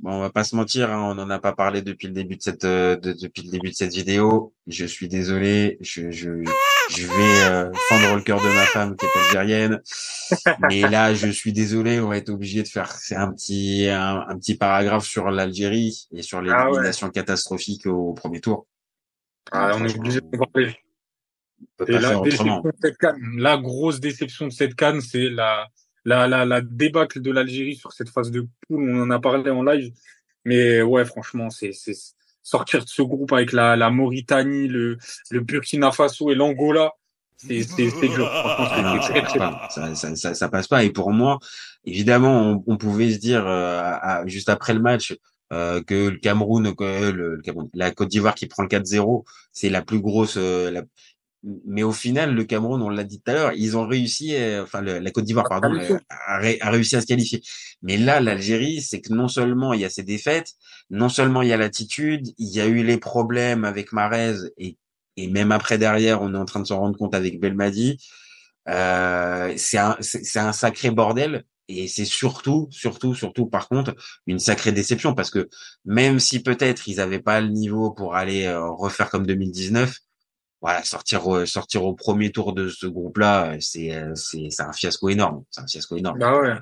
Bon, on va pas se mentir, hein, on n'en a pas parlé depuis le début de cette euh, depuis le début de cette vidéo. Je suis désolé. Je je, je vais fendre le cœur de ma femme qui est algérienne. Mais là, je suis désolé. On va être obligé de faire c'est un petit un, petit paragraphe sur l'Algérie et sur les ah catastrophiques au premier tour. Ah, on est obligé de parler. Et la, déception de cette canne, la grosse déception de cette canne, c'est la, la, la, la débâcle de l'Algérie sur cette phase de poule. On en a parlé en live. Mais ouais, franchement, c'est, c'est sortir de ce groupe avec la, la Mauritanie, le, le Burkina Faso et l'Angola. C'est, dur. Ça, ça, ça, ça, passe pas. Et pour moi, évidemment, on, on pouvait se dire euh, juste après le match, euh, que le Cameroun, que le, Cameroun, la Côte d'Ivoire qui prend le 4-0, c'est la plus grosse. Euh, la... Mais au final, le Cameroun, on l'a dit tout à l'heure, ils ont réussi, euh, enfin la Côte d'Ivoire, pardon, a, a, réussi à se qualifier. Mais là, l'Algérie, c'est que non seulement il y a ces défaites, non seulement il y a l'attitude, il y a eu les problèmes avec Marez et, et même après derrière, on est en train de se rendre compte avec Belmadi. Euh, c'est un, c'est un sacré bordel et c'est surtout, surtout, surtout, par contre, une sacrée déception parce que même si peut-être ils n'avaient pas le niveau pour aller euh, refaire comme 2019, voilà, sortir au, sortir au premier tour de ce groupe-là, c'est euh, c'est c'est un fiasco énorme. C'est un fiasco énorme. Bah ouais.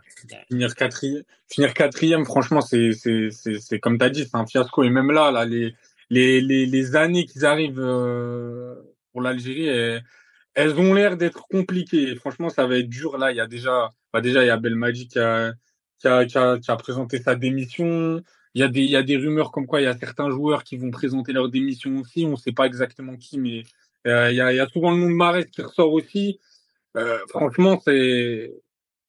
Finir quatrième, finir quatrième, franchement, c'est c'est c'est c'est comme t'as dit, c'est un fiasco. Et même là, là, les les les, les années qui arrivent euh, pour l'Algérie, elles, ont l'air d'être compliquées. Franchement, ça va être dur. Là, il y a déjà bah, déjà, il y a Belmadi qui a, qui, a, présenté sa démission. Il y, a des, il y a des rumeurs comme quoi il y a certains joueurs qui vont présenter leur démission aussi. On ne sait pas exactement qui, mais euh, il, y a, il y a souvent le nom de Marais qui ressort aussi. Euh, franchement, c'est.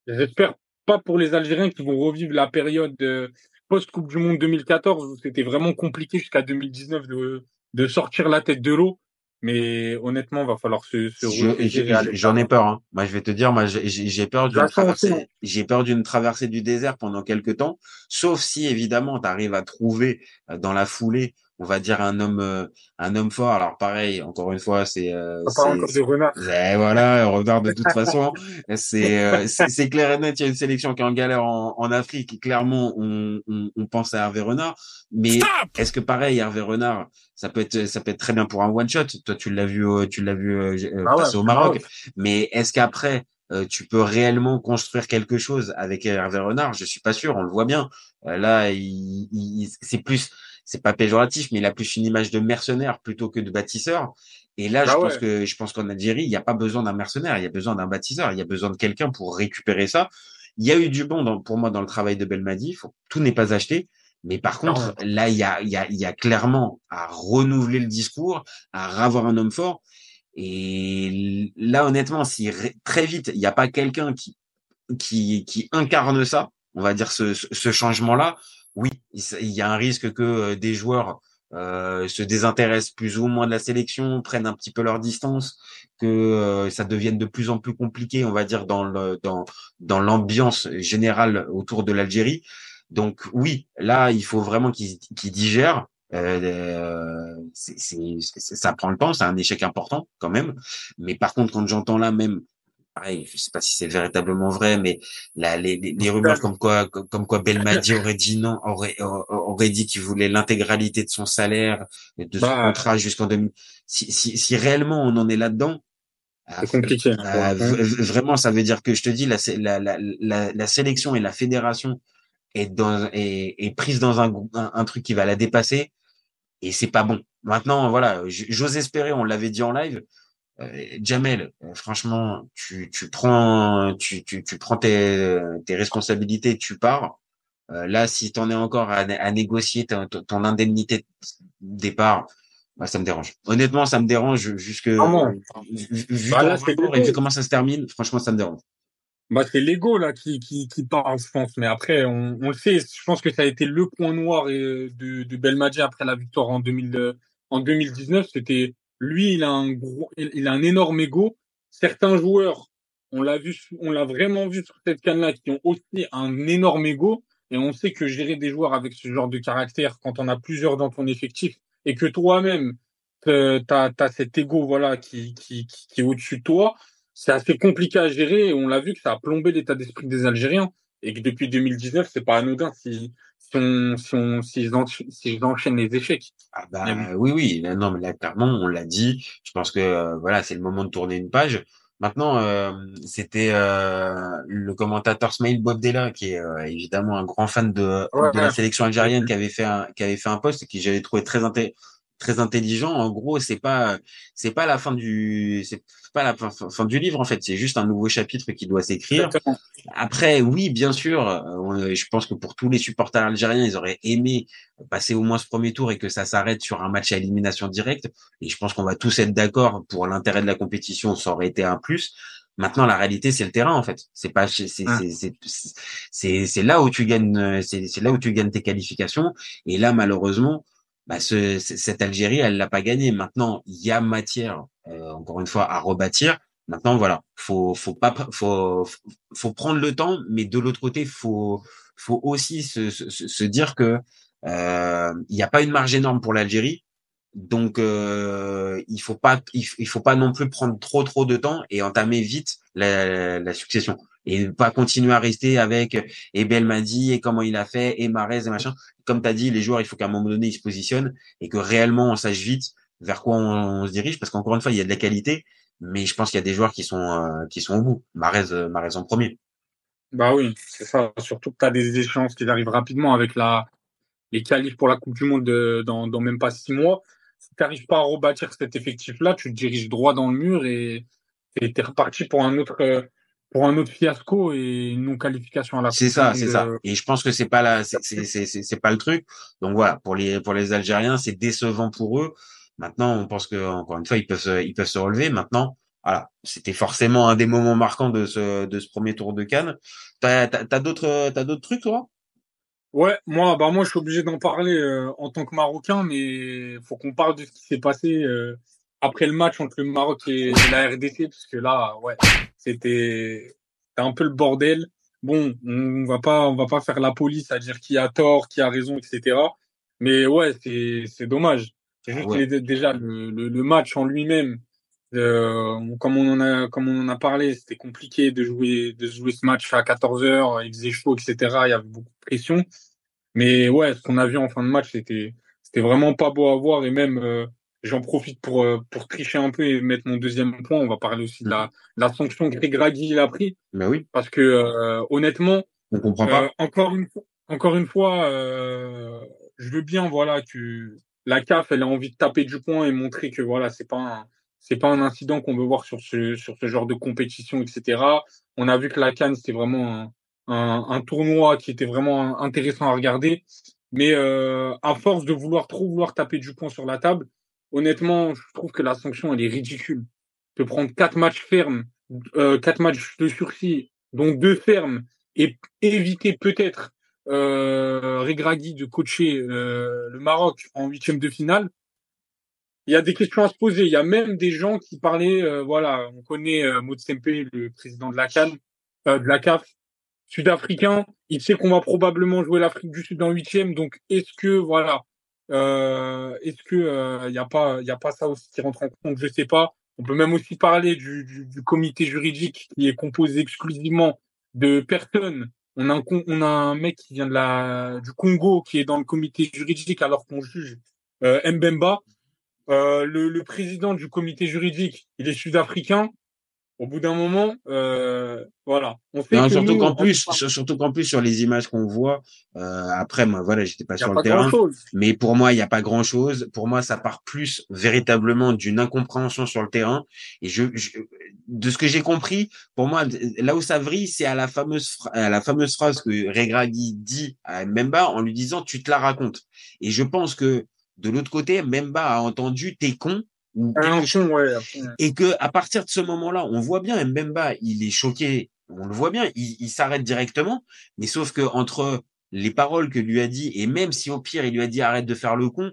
J'espère pas pour les Algériens qui vont revivre la période euh, post-Coupe du Monde 2014 où c'était vraiment compliqué jusqu'à 2019 de, de sortir la tête de l'eau. Mais honnêtement, va falloir se, se J'en ai peur. Hein. Moi, je vais te dire, moi, j'ai peur d'une traversée. J'ai peur d'une traversée du désert pendant quelques temps. Sauf si, évidemment, tu arrives à trouver euh, dans la foulée on va dire un homme euh, un homme fort. Alors pareil encore une fois c'est euh, pas encore des renards. voilà renard de toute (laughs) façon. C'est euh, c'est clair et net il y a une sélection qui est en galère en, en Afrique. Et clairement on, on, on, pense à Hervé Renard. Mais est-ce que pareil Hervé Renard ça peut être ça peut être très bien pour un one shot? Toi tu l'as vu tu l'as vu euh, ah au Maroc. mais est-ce qu'après tu peux réellement construire quelque chose avec Hervé Renard? Je suis pas sûr, on le voit bien. là, il, il c'est plus c'est pas péjoratif, mais il a plus une image de mercenaire plutôt que de bâtisseur. Et là, je bah pense que je pense qu'en Algérie, il n'y a pas besoin d'un mercenaire, il y a besoin d'un bâtisseur, il y a besoin de quelqu'un pour récupérer ça. Il y a eu du bon dans, pour moi dans le travail de Belmadi. Faut, tout n'est pas acheté, Mais par contre, là, il y a, il y, a, il y a clairement à renouveler le discours, à avoir un homme fort. Et là, honnêtement, si très vite, il n'y a pas quelqu'un qui, qui, qui incarne ça, on va dire ce, ce changement-là, oui, il y a un risque que euh, des joueurs euh, se désintéressent plus ou moins de la sélection, prennent un petit peu leur distance, que euh, ça devienne de plus en plus compliqué, on va dire dans le dans dans l'ambiance générale autour de l'Algérie. Donc oui, là il faut vraiment qu'ils qu'ils digèrent. Euh, c'est, ça prend le temps, c'est un échec important quand même. Mais par contre, quand j'entends là même pareil, je sais pas si c'est véritablement vrai, mais la, les, les, rumeurs comme quoi, comme quoi Belmadi aurait dit non, aurait, aurait dit qu'il voulait l'intégralité de son salaire, de son bah, contrat jusqu'en 2000. Si, si, si réellement on en est là-dedans, c'est euh, compliqué. Euh, vraiment, ça veut dire que je te dis, la, la, la, la, sélection et la fédération est, dans, est, est prise dans un, un, un, truc qui va la dépasser et c'est pas bon. Maintenant, voilà, j'ose espérer, on l'avait dit en live, Jamel, euh, franchement, tu, tu prends, tu, tu, tu prends tes, tes responsabilités, tu pars. Euh, là, si tu en es encore à, à négocier ton, ton, indemnité de départ, bah, ça me dérange. Honnêtement, ça me dérange jusque ah vu, bah, et vu comment ça se termine. Franchement, ça me dérange. Bah, c'est l'ego là qui, qui, qui parle, je pense. Mais après, on, on le sait. Je pense que ça a été le point noir de, de Belmadi après la victoire en 2000, en 2019. C'était lui, il a un gros, il a un énorme ego. Certains joueurs, on l'a vu, on l'a vraiment vu sur cette canne-là, qui ont aussi un énorme ego. Et on sait que gérer des joueurs avec ce genre de caractère, quand on a plusieurs dans ton effectif, et que toi-même, tu as, cet ego voilà, qui, qui, qui est au-dessus de toi, c'est assez compliqué à gérer. On l'a vu que ça a plombé l'état d'esprit des Algériens. Et que depuis 2019, c'est pas anodin si, si, on, si, on, si, enchaînent les échecs. Ah bah oui, oui, non, mais là, clairement, on l'a dit. Je pense que euh, voilà, c'est le moment de tourner une page. Maintenant, euh, c'était euh, le commentateur Smail Bobdella, qui est évidemment un grand fan de, de la sélection algérienne, qui avait fait un, qui avait fait un post et qui j'avais trouvé très intéressant très intelligent. En gros, c'est pas c'est pas la fin du c'est pas la fin, du livre en fait. C'est juste un nouveau chapitre qui doit s'écrire. Après, oui, bien sûr. Euh, je pense que pour tous les supporters algériens, ils auraient aimé passer au moins ce premier tour et que ça s'arrête sur un match à élimination directe. Et je pense qu'on va tous être d'accord pour l'intérêt de la compétition. Ça aurait été un plus. Maintenant, la réalité, c'est le terrain, en fait. C'est pas, c'est, c'est, c'est, là où tu gagnes, c'est là où tu gagnes tes qualifications. Et là, malheureusement, bah ce, cette Algérie, elle l'a pas gagné. Maintenant, il y a matière, euh, encore une fois, à rebâtir. Maintenant, voilà, faut, faut pas, faut, faut prendre le temps, mais de l'autre côté, faut, faut aussi se, se, se dire que euh, il n'y a pas une marge énorme pour l'Algérie. Donc, euh, il faut pas, il, faut pas non plus prendre trop trop de temps et entamer vite la, succession et pas continuer à rester avec et Belmadi et comment il a fait et Marez et machin. Comme tu as dit, les joueurs, il faut qu'à un moment donné, ils se positionnent et que réellement on sache vite vers quoi on, se dirige parce qu'encore une fois, il y a de la qualité, mais je pense qu'il y a des joueurs qui sont euh, qui sont au bout. Marez, euh, Marez en premier. Bah oui, c'est ça. Surtout que tu as des échéances qui arrivent rapidement avec la les qualifs pour la Coupe du Monde de, dans, dans même pas six mois. Si tu n'arrives pas à rebâtir cet effectif-là, tu te diriges droit dans le mur et tu es reparti pour un autre euh, pour un autre fiasco et une non qualification à la C'est ça, c'est ça. Et je pense que c'est pas la, c'est c'est c'est pas le truc. Donc voilà, pour les pour les Algériens, c'est décevant pour eux. Maintenant, on pense que encore une fois, ils peuvent se, ils peuvent se relever. Maintenant, voilà, c'était forcément un des moments marquants de ce de ce premier tour de Cannes. T'as t'as d'autres t'as d'autres trucs toi? Ouais, moi bah moi je suis obligé d'en parler euh, en tant que Marocain, mais faut qu'on parle de ce qui s'est passé. Euh, après le match entre le Maroc et, la RDC, parce que là, ouais, c'était un peu le bordel. Bon, on va pas, on va pas faire la police à dire qui a tort, qui a raison, etc. Mais ouais, c'est, c'est dommage. C'est juste ah déjà le, le, match en lui-même, euh, comme on en a, comme on en a parlé, c'était compliqué de jouer, de jouer ce match à 14 heures, il faisait chaud, etc. Il y avait beaucoup de pression. Mais ouais, ce qu'on a vu en fin de match, c'était, c'était vraiment pas beau à voir et même euh, J'en profite pour, euh, pour tricher un peu et mettre mon deuxième point. On va parler aussi de la, la sanction que Greg a pris. Mais oui. Parce que euh, honnêtement, on comprend pas. Euh, encore une fois, encore une fois, je veux bien voilà que la CAF elle a envie de taper du poing et montrer que voilà c'est pas un, c'est pas un incident qu'on veut voir sur ce sur ce genre de compétition etc. On a vu que la Cannes c'était vraiment un, tournoi qui était vraiment intéressant à regarder. Mais euh, à force de vouloir trop vouloir taper du poing sur la table, honnêtement, je trouve que la sanction elle est ridicule. De prendre quatre matchs fermes, euh, quatre matchs de sursis, dont deux fermes, et éviter peut-être euh, Regragui de coacher euh, le Maroc en huitième de finale. Il y a des questions à se poser. Il y a même des gens qui parlaient, euh, voilà, on connaît euh, Motsempe, le président de la CAN, euh, de la CAF, sud-africain. Il sait qu'on va probablement jouer l'Afrique du Sud en huitième. Donc, est-ce que, voilà, euh, est-ce que il y a pas, il y a pas ça aussi qui rentre en compte? Je sais pas. On peut même aussi parler du, du, du comité juridique qui est composé exclusivement de personnes on a un, on a un mec qui vient de la, du Congo qui est dans le comité juridique alors qu'on juge euh, Mbemba. Euh, le, le, président du comité juridique, il est sud-africain au bout d'un moment, euh, voilà. On fait non, surtout qu'en plus, surtout qu'en plus sur les images qu'on voit, euh, après moi voilà, j'étais pas sur le terrain, mais pour moi il n'y a pas grand chose. Pour moi, ça part plus véritablement d'une incompréhension sur le terrain. Et je, je de ce que j'ai compris, pour moi, là où ça vrille, c'est à la fameuse à la fameuse phrase que Regragui dit à Memba en lui disant tu te la racontes. Et je pense que de l'autre côté, Memba a entendu t'es con et que à partir de ce moment-là, on voit bien Mbemba, il est choqué, on le voit bien, il, il s'arrête directement, mais sauf que entre les paroles que lui a dit et même si au pire il lui a dit arrête de faire le con,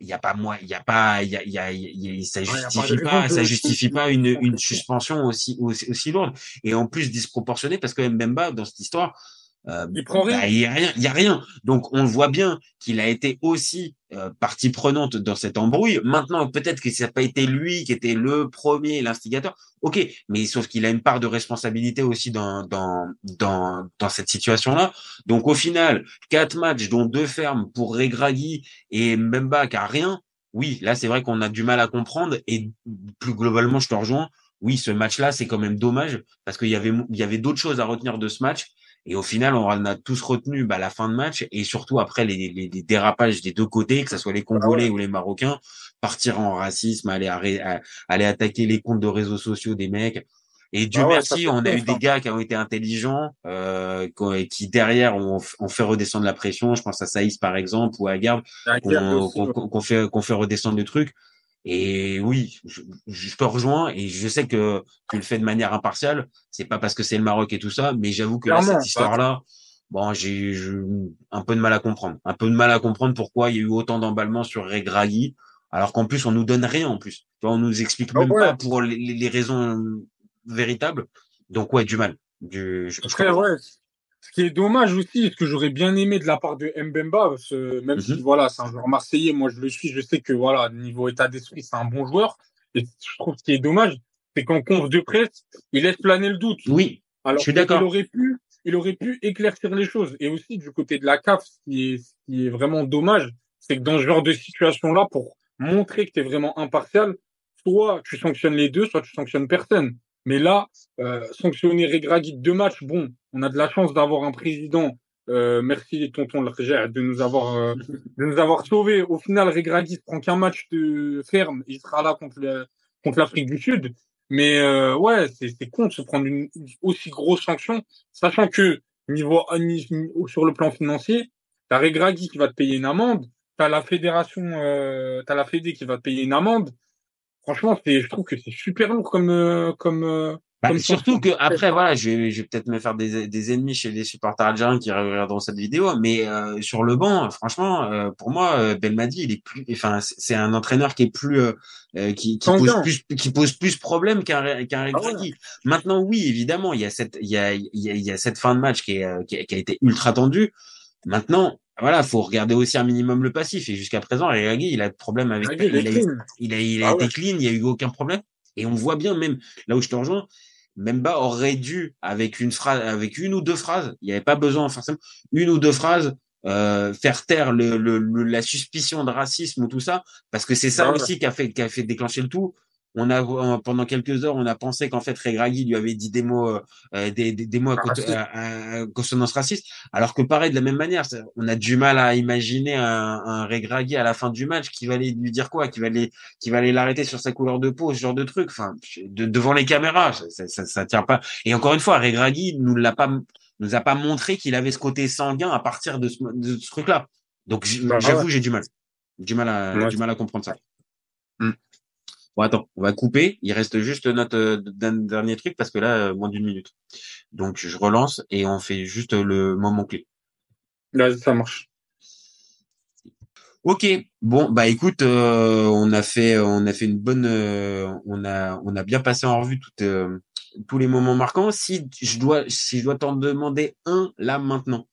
il y a pas moi, il y a pas, il y a, y a, y a ça justifie pas, ça justifie pas une, une (laughs) suspension aussi, aussi, aussi lourde. Et en plus disproportionnée parce que Mbemba dans cette histoire euh, il prend rien. Bah, il y a rien, il y a rien. Donc on voit bien qu'il a été aussi euh, partie prenante dans cette embrouille. Maintenant, peut-être que ça n'a pas été lui qui était le premier, l'instigateur. Ok, mais sauf qu'il a une part de responsabilité aussi dans dans dans dans cette situation-là. Donc au final, quatre matchs dont deux fermes pour Regragui et Mbemba qui a rien. Oui, là c'est vrai qu'on a du mal à comprendre et plus globalement, je te rejoins. Oui, ce match-là, c'est quand même dommage parce qu'il y avait il y avait d'autres choses à retenir de ce match et au final, on a tous retenu bah, la fin de match et surtout après les, les, les, dérapages des deux côtés, que ce soit les Congolais ou les Marocains, partir en racisme, aller, aller attaquer les comptes de réseaux sociaux des mecs. Et Dieu ah merci, on a eu des gars qui ont été intelligents, euh, qui derrière ont, fait redescendre la pression. Je pense à Saïs par exemple ou à Garde, qu'on fait, qu'on fait redescendre le truc. Et oui, je, je, te rejoins et je sais que tu le fais de manière impartiale. C'est pas parce que c'est le Maroc et tout ça, mais j'avoue que là, cette histoire-là, bon, j'ai un peu de mal à comprendre. Un peu de mal à comprendre pourquoi il y a eu autant d'emballements sur Regragui, alors qu'en plus on nous donne rien en plus. Tu vois, on nous explique ah même pas pour les, les, raisons véritables. Donc ouais, du mal. Du, je, ouais. Ce qui est dommage aussi, ce que j'aurais bien aimé de la part de Mbemba, parce que même si mhm. voilà, c'est un joueur marseillais, moi je le suis, je sais que voilà, niveau état d'esprit, c'est un bon joueur. Et je trouve ce qui est dommage, c'est qu'en conf de presse, il laisse planer le doute. Oui. Alors je suis d'accord. Il aurait pu, il aurait pu éclaircir les choses. Et aussi du côté de la CAF, ce qui est, ce qui est vraiment dommage, c'est que dans ce genre de situation-là, pour montrer que tu es vraiment impartial, soit tu sanctionnes les deux, soit tu sanctionnes personne. Mais là, euh, sanctionner Regragui deux matchs, bon, on a de la chance d'avoir un président. Euh, merci tonton de nous avoir euh, de nous avoir sauvés. Au final, Regragui prend qu'un match de ferme, il sera là contre contre l'Afrique du Sud. Mais euh, ouais, c'est con de se prendre une, aussi grosse sanction, sachant que niveau sur le plan financier, t'as Regragui qui va te payer une amende, t'as la fédération, euh, t'as la Fédé qui va te payer une amende franchement, je trouve que c'est super lourd comme, euh, comme, euh, bah, surtout que après voilà, je vais, je vais peut-être me faire des, des ennemis chez les supporters algériens qui regarderont cette vidéo, mais euh, sur le banc, franchement, pour moi, Belmadi, il est plus, enfin, c'est un entraîneur qui est plus, qui, qui pose plus, qui pose plus problème qu'un qu'un ah Maintenant, oui, évidemment, il y a cette, il y a, il y a, il y a cette fin de match qui, est, qui, a été ultra tendue. Maintenant, voilà, faut regarder aussi un minimum le passif. Et jusqu'à présent, il a de problème avec. il, a, il, a, il a, ah été clean, il n'y a eu aucun problème. Et on voit bien même là où je te rejoins, Memba aurait dû avec une phrase, avec une ou deux phrases, il n'y avait pas besoin forcément une ou deux phrases euh, faire taire le, le, la suspicion de racisme ou tout ça, parce que c'est ça ah aussi qui a fait qui a fait déclencher le tout on a pendant quelques heures, on a pensé qu'en fait Regragui lui avait dit des mots, euh, euh, des, des, mots à, à, consonance raciste, alors que pareil de la même manière, on a du mal à imaginer un, un Regragui à la fin du match qui va aller lui dire quoi, qui va aller, qui va aller l'arrêter sur sa couleur de peau, ce genre de truc. Enfin, devant les caméras, ça, ça, ça, tient pas. Et encore une fois, Regragui nous l'a pas, nous a pas montré qu'il avait ce côté sanguin à partir de ce, de ce truc-là. Donc j- Bah, j'avoue, j'ai du mal. Du mal à, Ouais. du mal à comprendre ça. Hmm. Bon, attends, on va couper. Il reste juste notre euh, dernier truc parce que là, euh, moins d'une minute. Donc je relance et on fait juste le moment clé. Là, ça marche. Ok, bon bah écoute, euh, on a fait, on a fait une bonne, euh, on a, on a bien passé en revue toutes, euh, tous les moments marquants. Si je dois, si je dois t'en demander un là maintenant,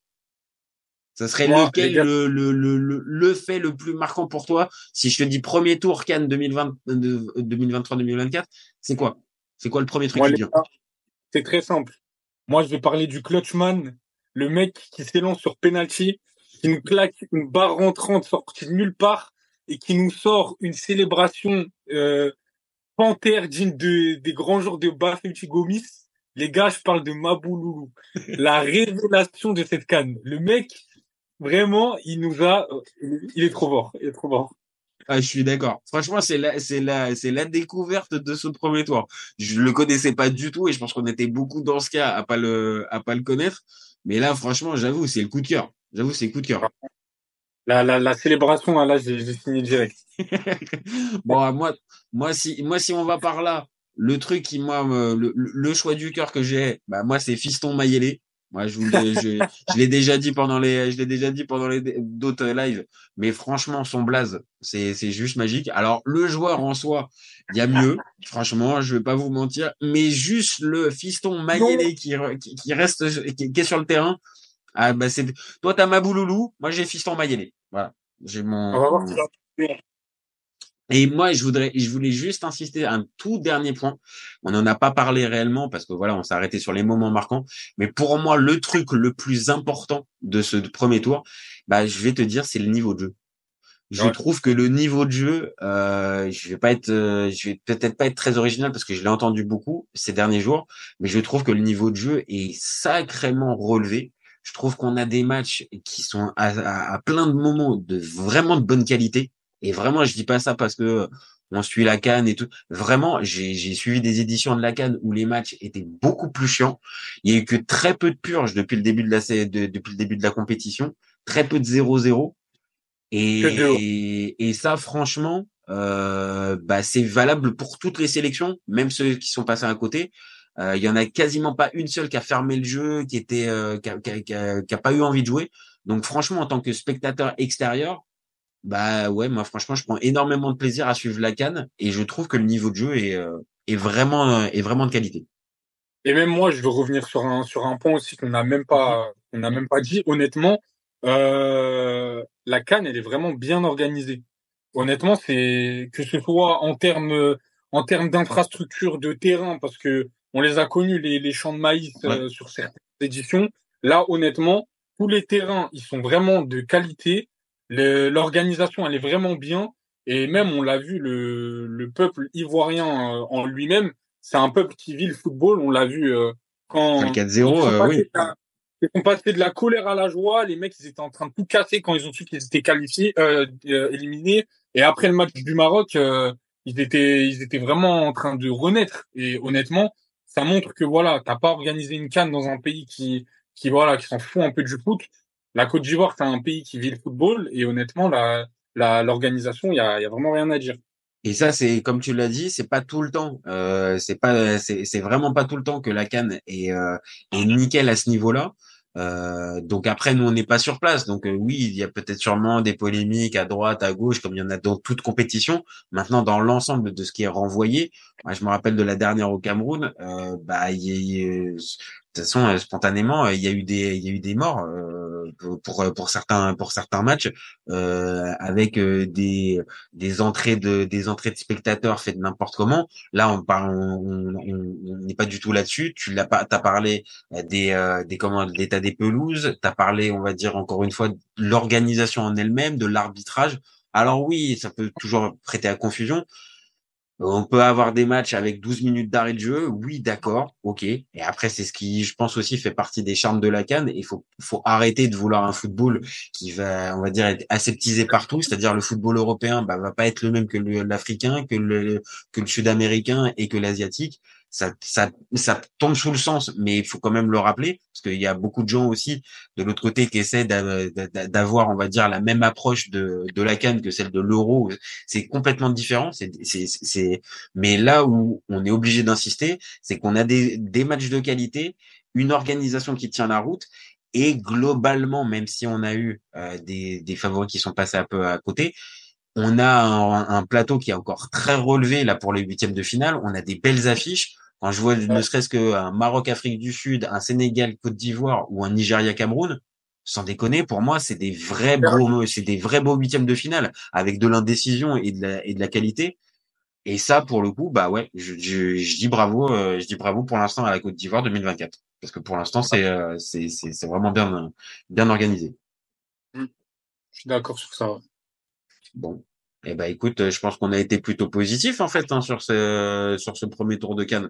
ça serait Moi, lequel le, le, le, le, le fait le plus marquant pour toi Si je te dis premier tour Cannes 2020, de- 2023-2024, c'est quoi? C'est quoi le premier truc Moi, les vient? gars, c'est très simple. Moi, je vais parler du clutchman, le mec qui s'élance sur penalty, qui nous claque une barre rentrante sortie de nulle part et qui nous sort une célébration euh, panthère digne de, des grands jours de Baféti Gomis. Les gars, je parle de Mabouloulou. La révélation de cette canne. Le mec, vraiment, il nous a... Il est trop fort. Il est trop fort. Ah, je suis d'accord. Franchement, c'est la, c'est la, c'est la découverte de ce premier tour. Je le connaissais pas du tout et je pense qu'on était beaucoup dans ce cas à pas le, à pas le connaître. Mais là, franchement, j'avoue, c'est le coup de cœur. J'avoue, c'est le coup de cœur. La, la, la célébration, là, j'ai j'ai signé direct. (laughs) bon, moi, moi, si, moi, si on va par là, le truc qui, moi, me- le- le choix du cœur que j'ai, bah, moi, c'est Fiston Mayele. Moi, je je, je l'ai déjà dit pendant les, je l'ai déjà dit pendant les d'autres lives. Mais franchement, son blaze, c'est, c'est juste magique. Alors, le joueur en soi, il y a mieux. Franchement, je vais pas vous mentir. Mais juste le Fiston Mayele qui, qui, qui reste, qui, qui est sur le terrain. Ah, bah, c'est, toi, t'as Mabouloulou. Moi, j'ai Fiston Mayele. Voilà. J'ai mon, On va voir si et moi, je voudrais, je voulais juste insister un tout dernier point. On n'en a pas parlé réellement parce que voilà, on s'est arrêté sur les moments marquants. Mais pour moi, le truc le plus important de ce premier tour, bah, je vais te dire, c'est le niveau de jeu. Je Ouais. trouve que le niveau de jeu, euh, je vais pas être, euh, je vais peut-être pas être très original parce que je l'ai entendu beaucoup ces derniers jours, mais je trouve que le niveau de jeu est sacrément relevé. Je trouve qu'on a des matchs qui sont à, à- à plein de moments de vraiment de bonne qualité. Et vraiment, je dis pas ça parce que on suit la canne et tout. Vraiment, j'ai suivi des éditions de la canne où les matchs étaient beaucoup plus chiants. Il y a eu que très peu de purges depuis le début de la de- depuis le début de la compétition, très peu de 0-0. Et, et, et ça, franchement, euh, bah, c'est valable pour toutes les sélections, même ceux qui sont passés à côté. Euh, Il y en a quasiment pas une seule qui a fermé le jeu, qui était, euh, qui, a, qui a- qui a- qui a pas eu envie de jouer. Donc franchement, en tant que spectateur extérieur, bah ouais, moi franchement, je prends énormément de plaisir à suivre la canne et je trouve que le niveau de jeu est, euh, est vraiment, euh, est vraiment de qualité. Et même moi, je veux revenir sur un sur un point aussi qu'on n'a même pas qu'on n'a même pas dit. Honnêtement, euh, la Cannes, elle est vraiment bien organisée. Honnêtement, c'est que ce soit en termes en termes d'infrastructure de terrain, parce que on les a connus les, les champs de maïs euh, sur certaines éditions. Là, honnêtement, tous les terrains, ils sont vraiment de qualité. L'organisation, elle est vraiment bien. Et même, on l'a vu, le, le peuple ivoirien euh, en lui-même, c'est un peuple qui vit le football. On l'a vu euh, quand Enfin, le 4-0, ils sont euh, oui. la- ils sont passés de la colère à la joie. Les mecs, ils étaient en train de tout casser quand ils ont su qu'ils étaient qualifiés, euh, euh, éliminés. Et après le match du Maroc, euh, ils étaient, ils étaient vraiment en train de renaître. Et honnêtement, ça montre que voilà, t'as pas organisé une canne dans un pays qui, qui voilà, qui s'en fout un peu du foot. La Côte d'Ivoire, c'est un pays qui vit le football. Et honnêtement, la, la, l'organisation, il y a, y a vraiment rien à dire. Et ça, c'est comme tu l'as dit, c'est pas tout le temps. Euh, c'est pas, c'est, vraiment pas tout le temps que la canne est, euh, est nickel à ce niveau-là. Euh, donc après, nous, on n'est pas sur place. Donc euh, oui, il y a peut-être sûrement des polémiques à droite, à gauche, comme il y en a dans toute compétition. Maintenant, dans l'ensemble de ce qui est renvoyé, je me rappelle de la dernière au Cameroun. Euh, bah, y a- y a- de toute façon, euh, spontanément, euh, il y a eu des, il y a eu des morts euh, pour pour certains pour certains matchs euh, avec euh, des des entrées de des entrées de spectateurs faites n'importe comment. Là, on parle, on n'est pas du tout là-dessus. Tu l'as pas, t'as parlé euh, des euh, des comment l'état des pelouses. T'as parlé, on va dire encore une fois, de l'organisation en elle-même, de l'arbitrage. Alors oui, ça peut toujours prêter à confusion. On peut avoir des matchs avec 12 minutes d'arrêt de jeu, oui, d'accord, ok. Et après, c'est ce qui, je pense aussi, fait partie des charmes de la canne. Il faut, faut arrêter de vouloir un football qui va, on va dire, être aseptisé partout. C'est-à-dire le football européen, bah, va pas être le même que l'africain, que le, que le sud-américain et que l'asiatique. Ça, ça, ça tombe sous le sens, mais il faut quand même le rappeler parce qu'il y a beaucoup de gens aussi de l'autre côté qui essaient d'avoir, on va dire, la même approche de, de la canne que celle de l'euro. C'est complètement différent. C'est, c'est, c'est, mais là où on est obligé d'insister, c'est qu'on a des, des matchs de qualité, une organisation qui tient la route et globalement, même si on a eu euh, des, des favoris qui sont passés un peu à côté, on a un, plateau qui est encore très relevé là pour les huitièmes de finale. On a des belles affiches. Quand je vois ne serait-ce qu'un Maroc-Afrique du Sud, un Sénégal-Côte d'Ivoire ou un Nigeria-Cameroun, sans déconner, pour moi, c'est des vrais beaux, c'est des vrais beaux huitièmes de finale avec de l'indécision et de la, et de la qualité. Et ça, pour le coup, bah ouais, je, je, dis bravo, euh, je dis bravo pour l'instant à la Côte d'Ivoire 2024, parce que pour l'instant, c'est euh, c'est c'est vraiment bien bien organisé. Mmh. Je suis d'accord sur ça. Bon, eh ben écoute, je pense qu'on a été plutôt positif en fait hein, sur ce sur ce premier tour de Cannes.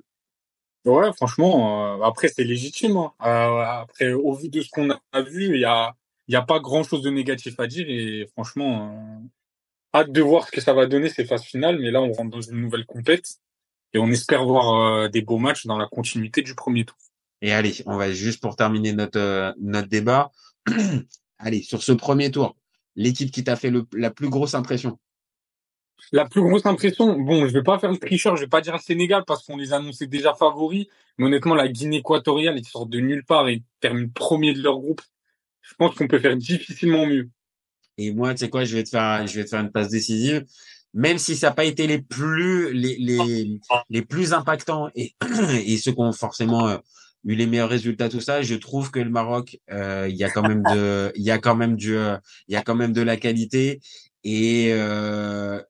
Ouais, franchement, euh, après c'est légitime. Hein. Euh, après, au vu de ce qu'on a vu, il y a il y a pas grand chose de négatif à dire et franchement, euh, hâte de voir ce que ça va donner ces phases finales. Mais là, on rentre dans une nouvelle compète et on espère voir des beaux matchs dans la continuité du premier tour. Et allez, on va juste pour terminer notre notre débat. (clears throat) allez, sur ce premier tour, l'équipe qui t'a fait le, la plus grosse impression la plus grosse impression, bon, je vais pas faire le tricheur, je vais pas dire le Sénégal parce qu'on les annonçait déjà favoris, mais honnêtement, la Guinée équatoriale, ils sortent de nulle part et terminent premier de leur groupe. Je pense qu'on peut faire difficilement mieux. Et moi, tu sais quoi, je vais te faire, je vais te faire une passe décisive. Même si ça n'a pas été les plus, les, les, les plus impactants et, (clears throat) et ceux qui ont forcément euh, eu les meilleurs résultats, tout ça, je trouve que le Maroc, euh, il y a quand même de, il y a quand même du, il y a quand même de la qualité et euh,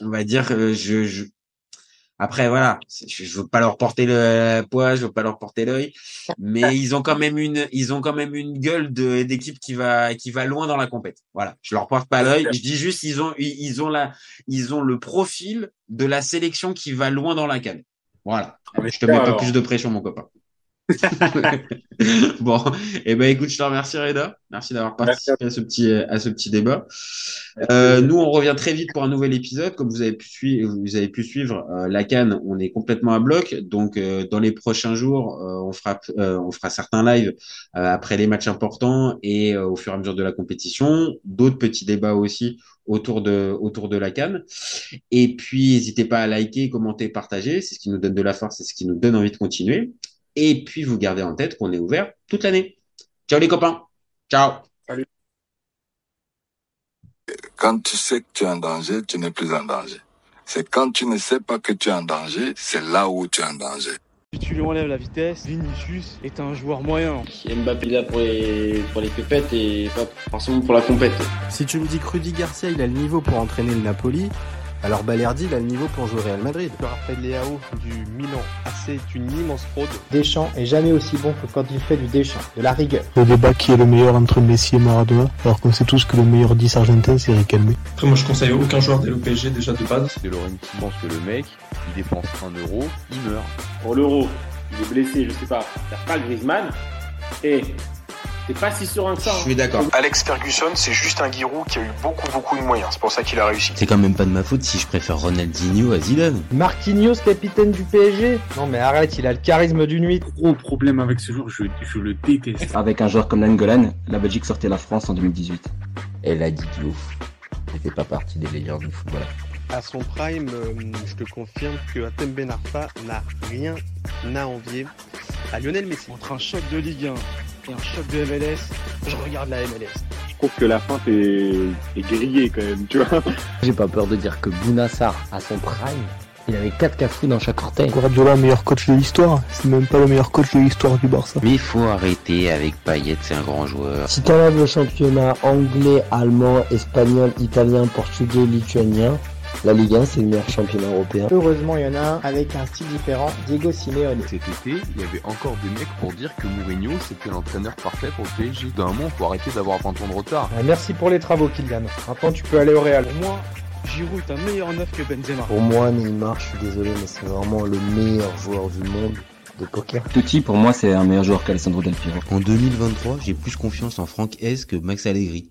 on va dire, euh, je, je... après voilà, je, je veux pas leur porter le poids, je veux pas leur porter l'œil, mais (laughs) ils ont quand même une, ils ont quand même une gueule de d'équipe qui va qui va loin dans la compète. Voilà, je leur porte pas l'œil, je dis juste ils ont ils ont la ils ont le profil de la sélection qui va loin dans la canne. Voilà, ah, je te mets pas plus de pression mon copain. (laughs) bon, et eh ben écoute, je te remercie Reda. Merci d'avoir participé à ce petit à ce petit débat. Euh, nous, on revient très vite pour un nouvel épisode. Comme vous avez pu suivre, vous avez pu suivre euh, la Cannes, on est complètement à bloc. Donc, euh, dans les prochains jours, on fera on fera certains lives après les matchs importants et au fur et à mesure de la compétition, d'autres petits débats aussi autour de autour de la Cannes. Et puis, n'hésitez pas à liker, commenter, partager. C'est ce qui nous donne de la force, c'est ce qui nous donne envie de continuer. Et puis, vous gardez en tête qu'on est ouvert toute l'année. Ciao les copains. Ciao. Salut. Quand tu sais que tu es en danger, tu n'es plus en danger. C'est quand tu ne sais pas que tu es en danger, c'est là où tu es en danger. Si tu lui enlèves la vitesse, Vinicius est un joueur moyen. Mbappé là pour les, pour les pépettes et pas forcément pour la compète. Si tu me dis que Rudy Garcia il a le niveau pour entraîner le Napoli, alors Balerdi, il a le niveau pour jouer Real Madrid. Raphaël Leao du Milan AC est une immense fraude. Deschamps est jamais aussi bon que quand il fait du Deschamps, de la rigueur. Le débat qui est le meilleur entre Messi et Maradona, alors qu'on sait tous que le meilleur 10 argentin c'est Riquelme. Après moi je conseille aucun joueur de l'OPG déjà de base. De Laurenti pense que le mec, il dépense un euro, il meurt. Pour l'euro, il est blessé, je sais pas, il pas Griezmann. Et c'est pas si serein que ça. Je suis d'accord. Alex Ferguson, c'est juste un Giroud qui a eu beaucoup, beaucoup de moyens. C'est pour ça qu'il a réussi. C'est quand même pas de ma faute si je préfère Ronaldinho à Zidane. Marquinhos, capitaine du PSG Non mais arrête, il a le charisme d'une nuit. Gros problème avec ce joueur, je, je le déteste. Avec un joueur comme Nangolan, la Belgique sortait la France en 2018. Elle a dit Diouf. Elle fait pas partie des légendes du football. À son prime, euh, je te confirme que Atem Ben Arfa n'a rien à envier à Lionel Messi. Entre un choc de Ligue 1 et un choc de MLS, je regarde la MLS. Je trouve que la fin est, est grillée quand même, tu vois. (laughs) J'ai pas peur de dire que Bounassar, à son prime, il avait 4 cafous dans chaque orteil. Guardiola, meilleur coach de l'histoire. C'est même pas le meilleur coach de l'histoire du Barça. Mais il faut arrêter avec Payet, c'est un grand joueur. Si t'enlèves le championnat anglais, allemand, espagnol, italien, portugais, lituanien, la Ligue 1, c'est le meilleur championnat européen. Heureusement, il y en a un avec un style différent, Diego Simeone. Cet été, il y avait encore des mecs pour dire que Mourinho, c'était l'entraîneur parfait pour le PSG. D'un moment, faut arrêter d'avoir 20 ans de retard. merci pour les travaux, Kylian. Maintenant, tu peux aller au Real. Pour moi, Giroud est un meilleur neuf que Benzema. Pour moi, Neymar, je suis désolé, mais c'est vraiment le meilleur joueur du monde de poker. Totti, pour moi, c'est un meilleur joueur qu'Alessandro Del Piero. En 2023, j'ai plus confiance en Franck S que Max Allegri.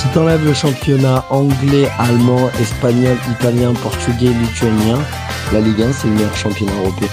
Si t'enlèves le championnat anglais, allemand, espagnol, italien, portugais, lituanien, la Ligue 1 c'est le meilleur championnat européen.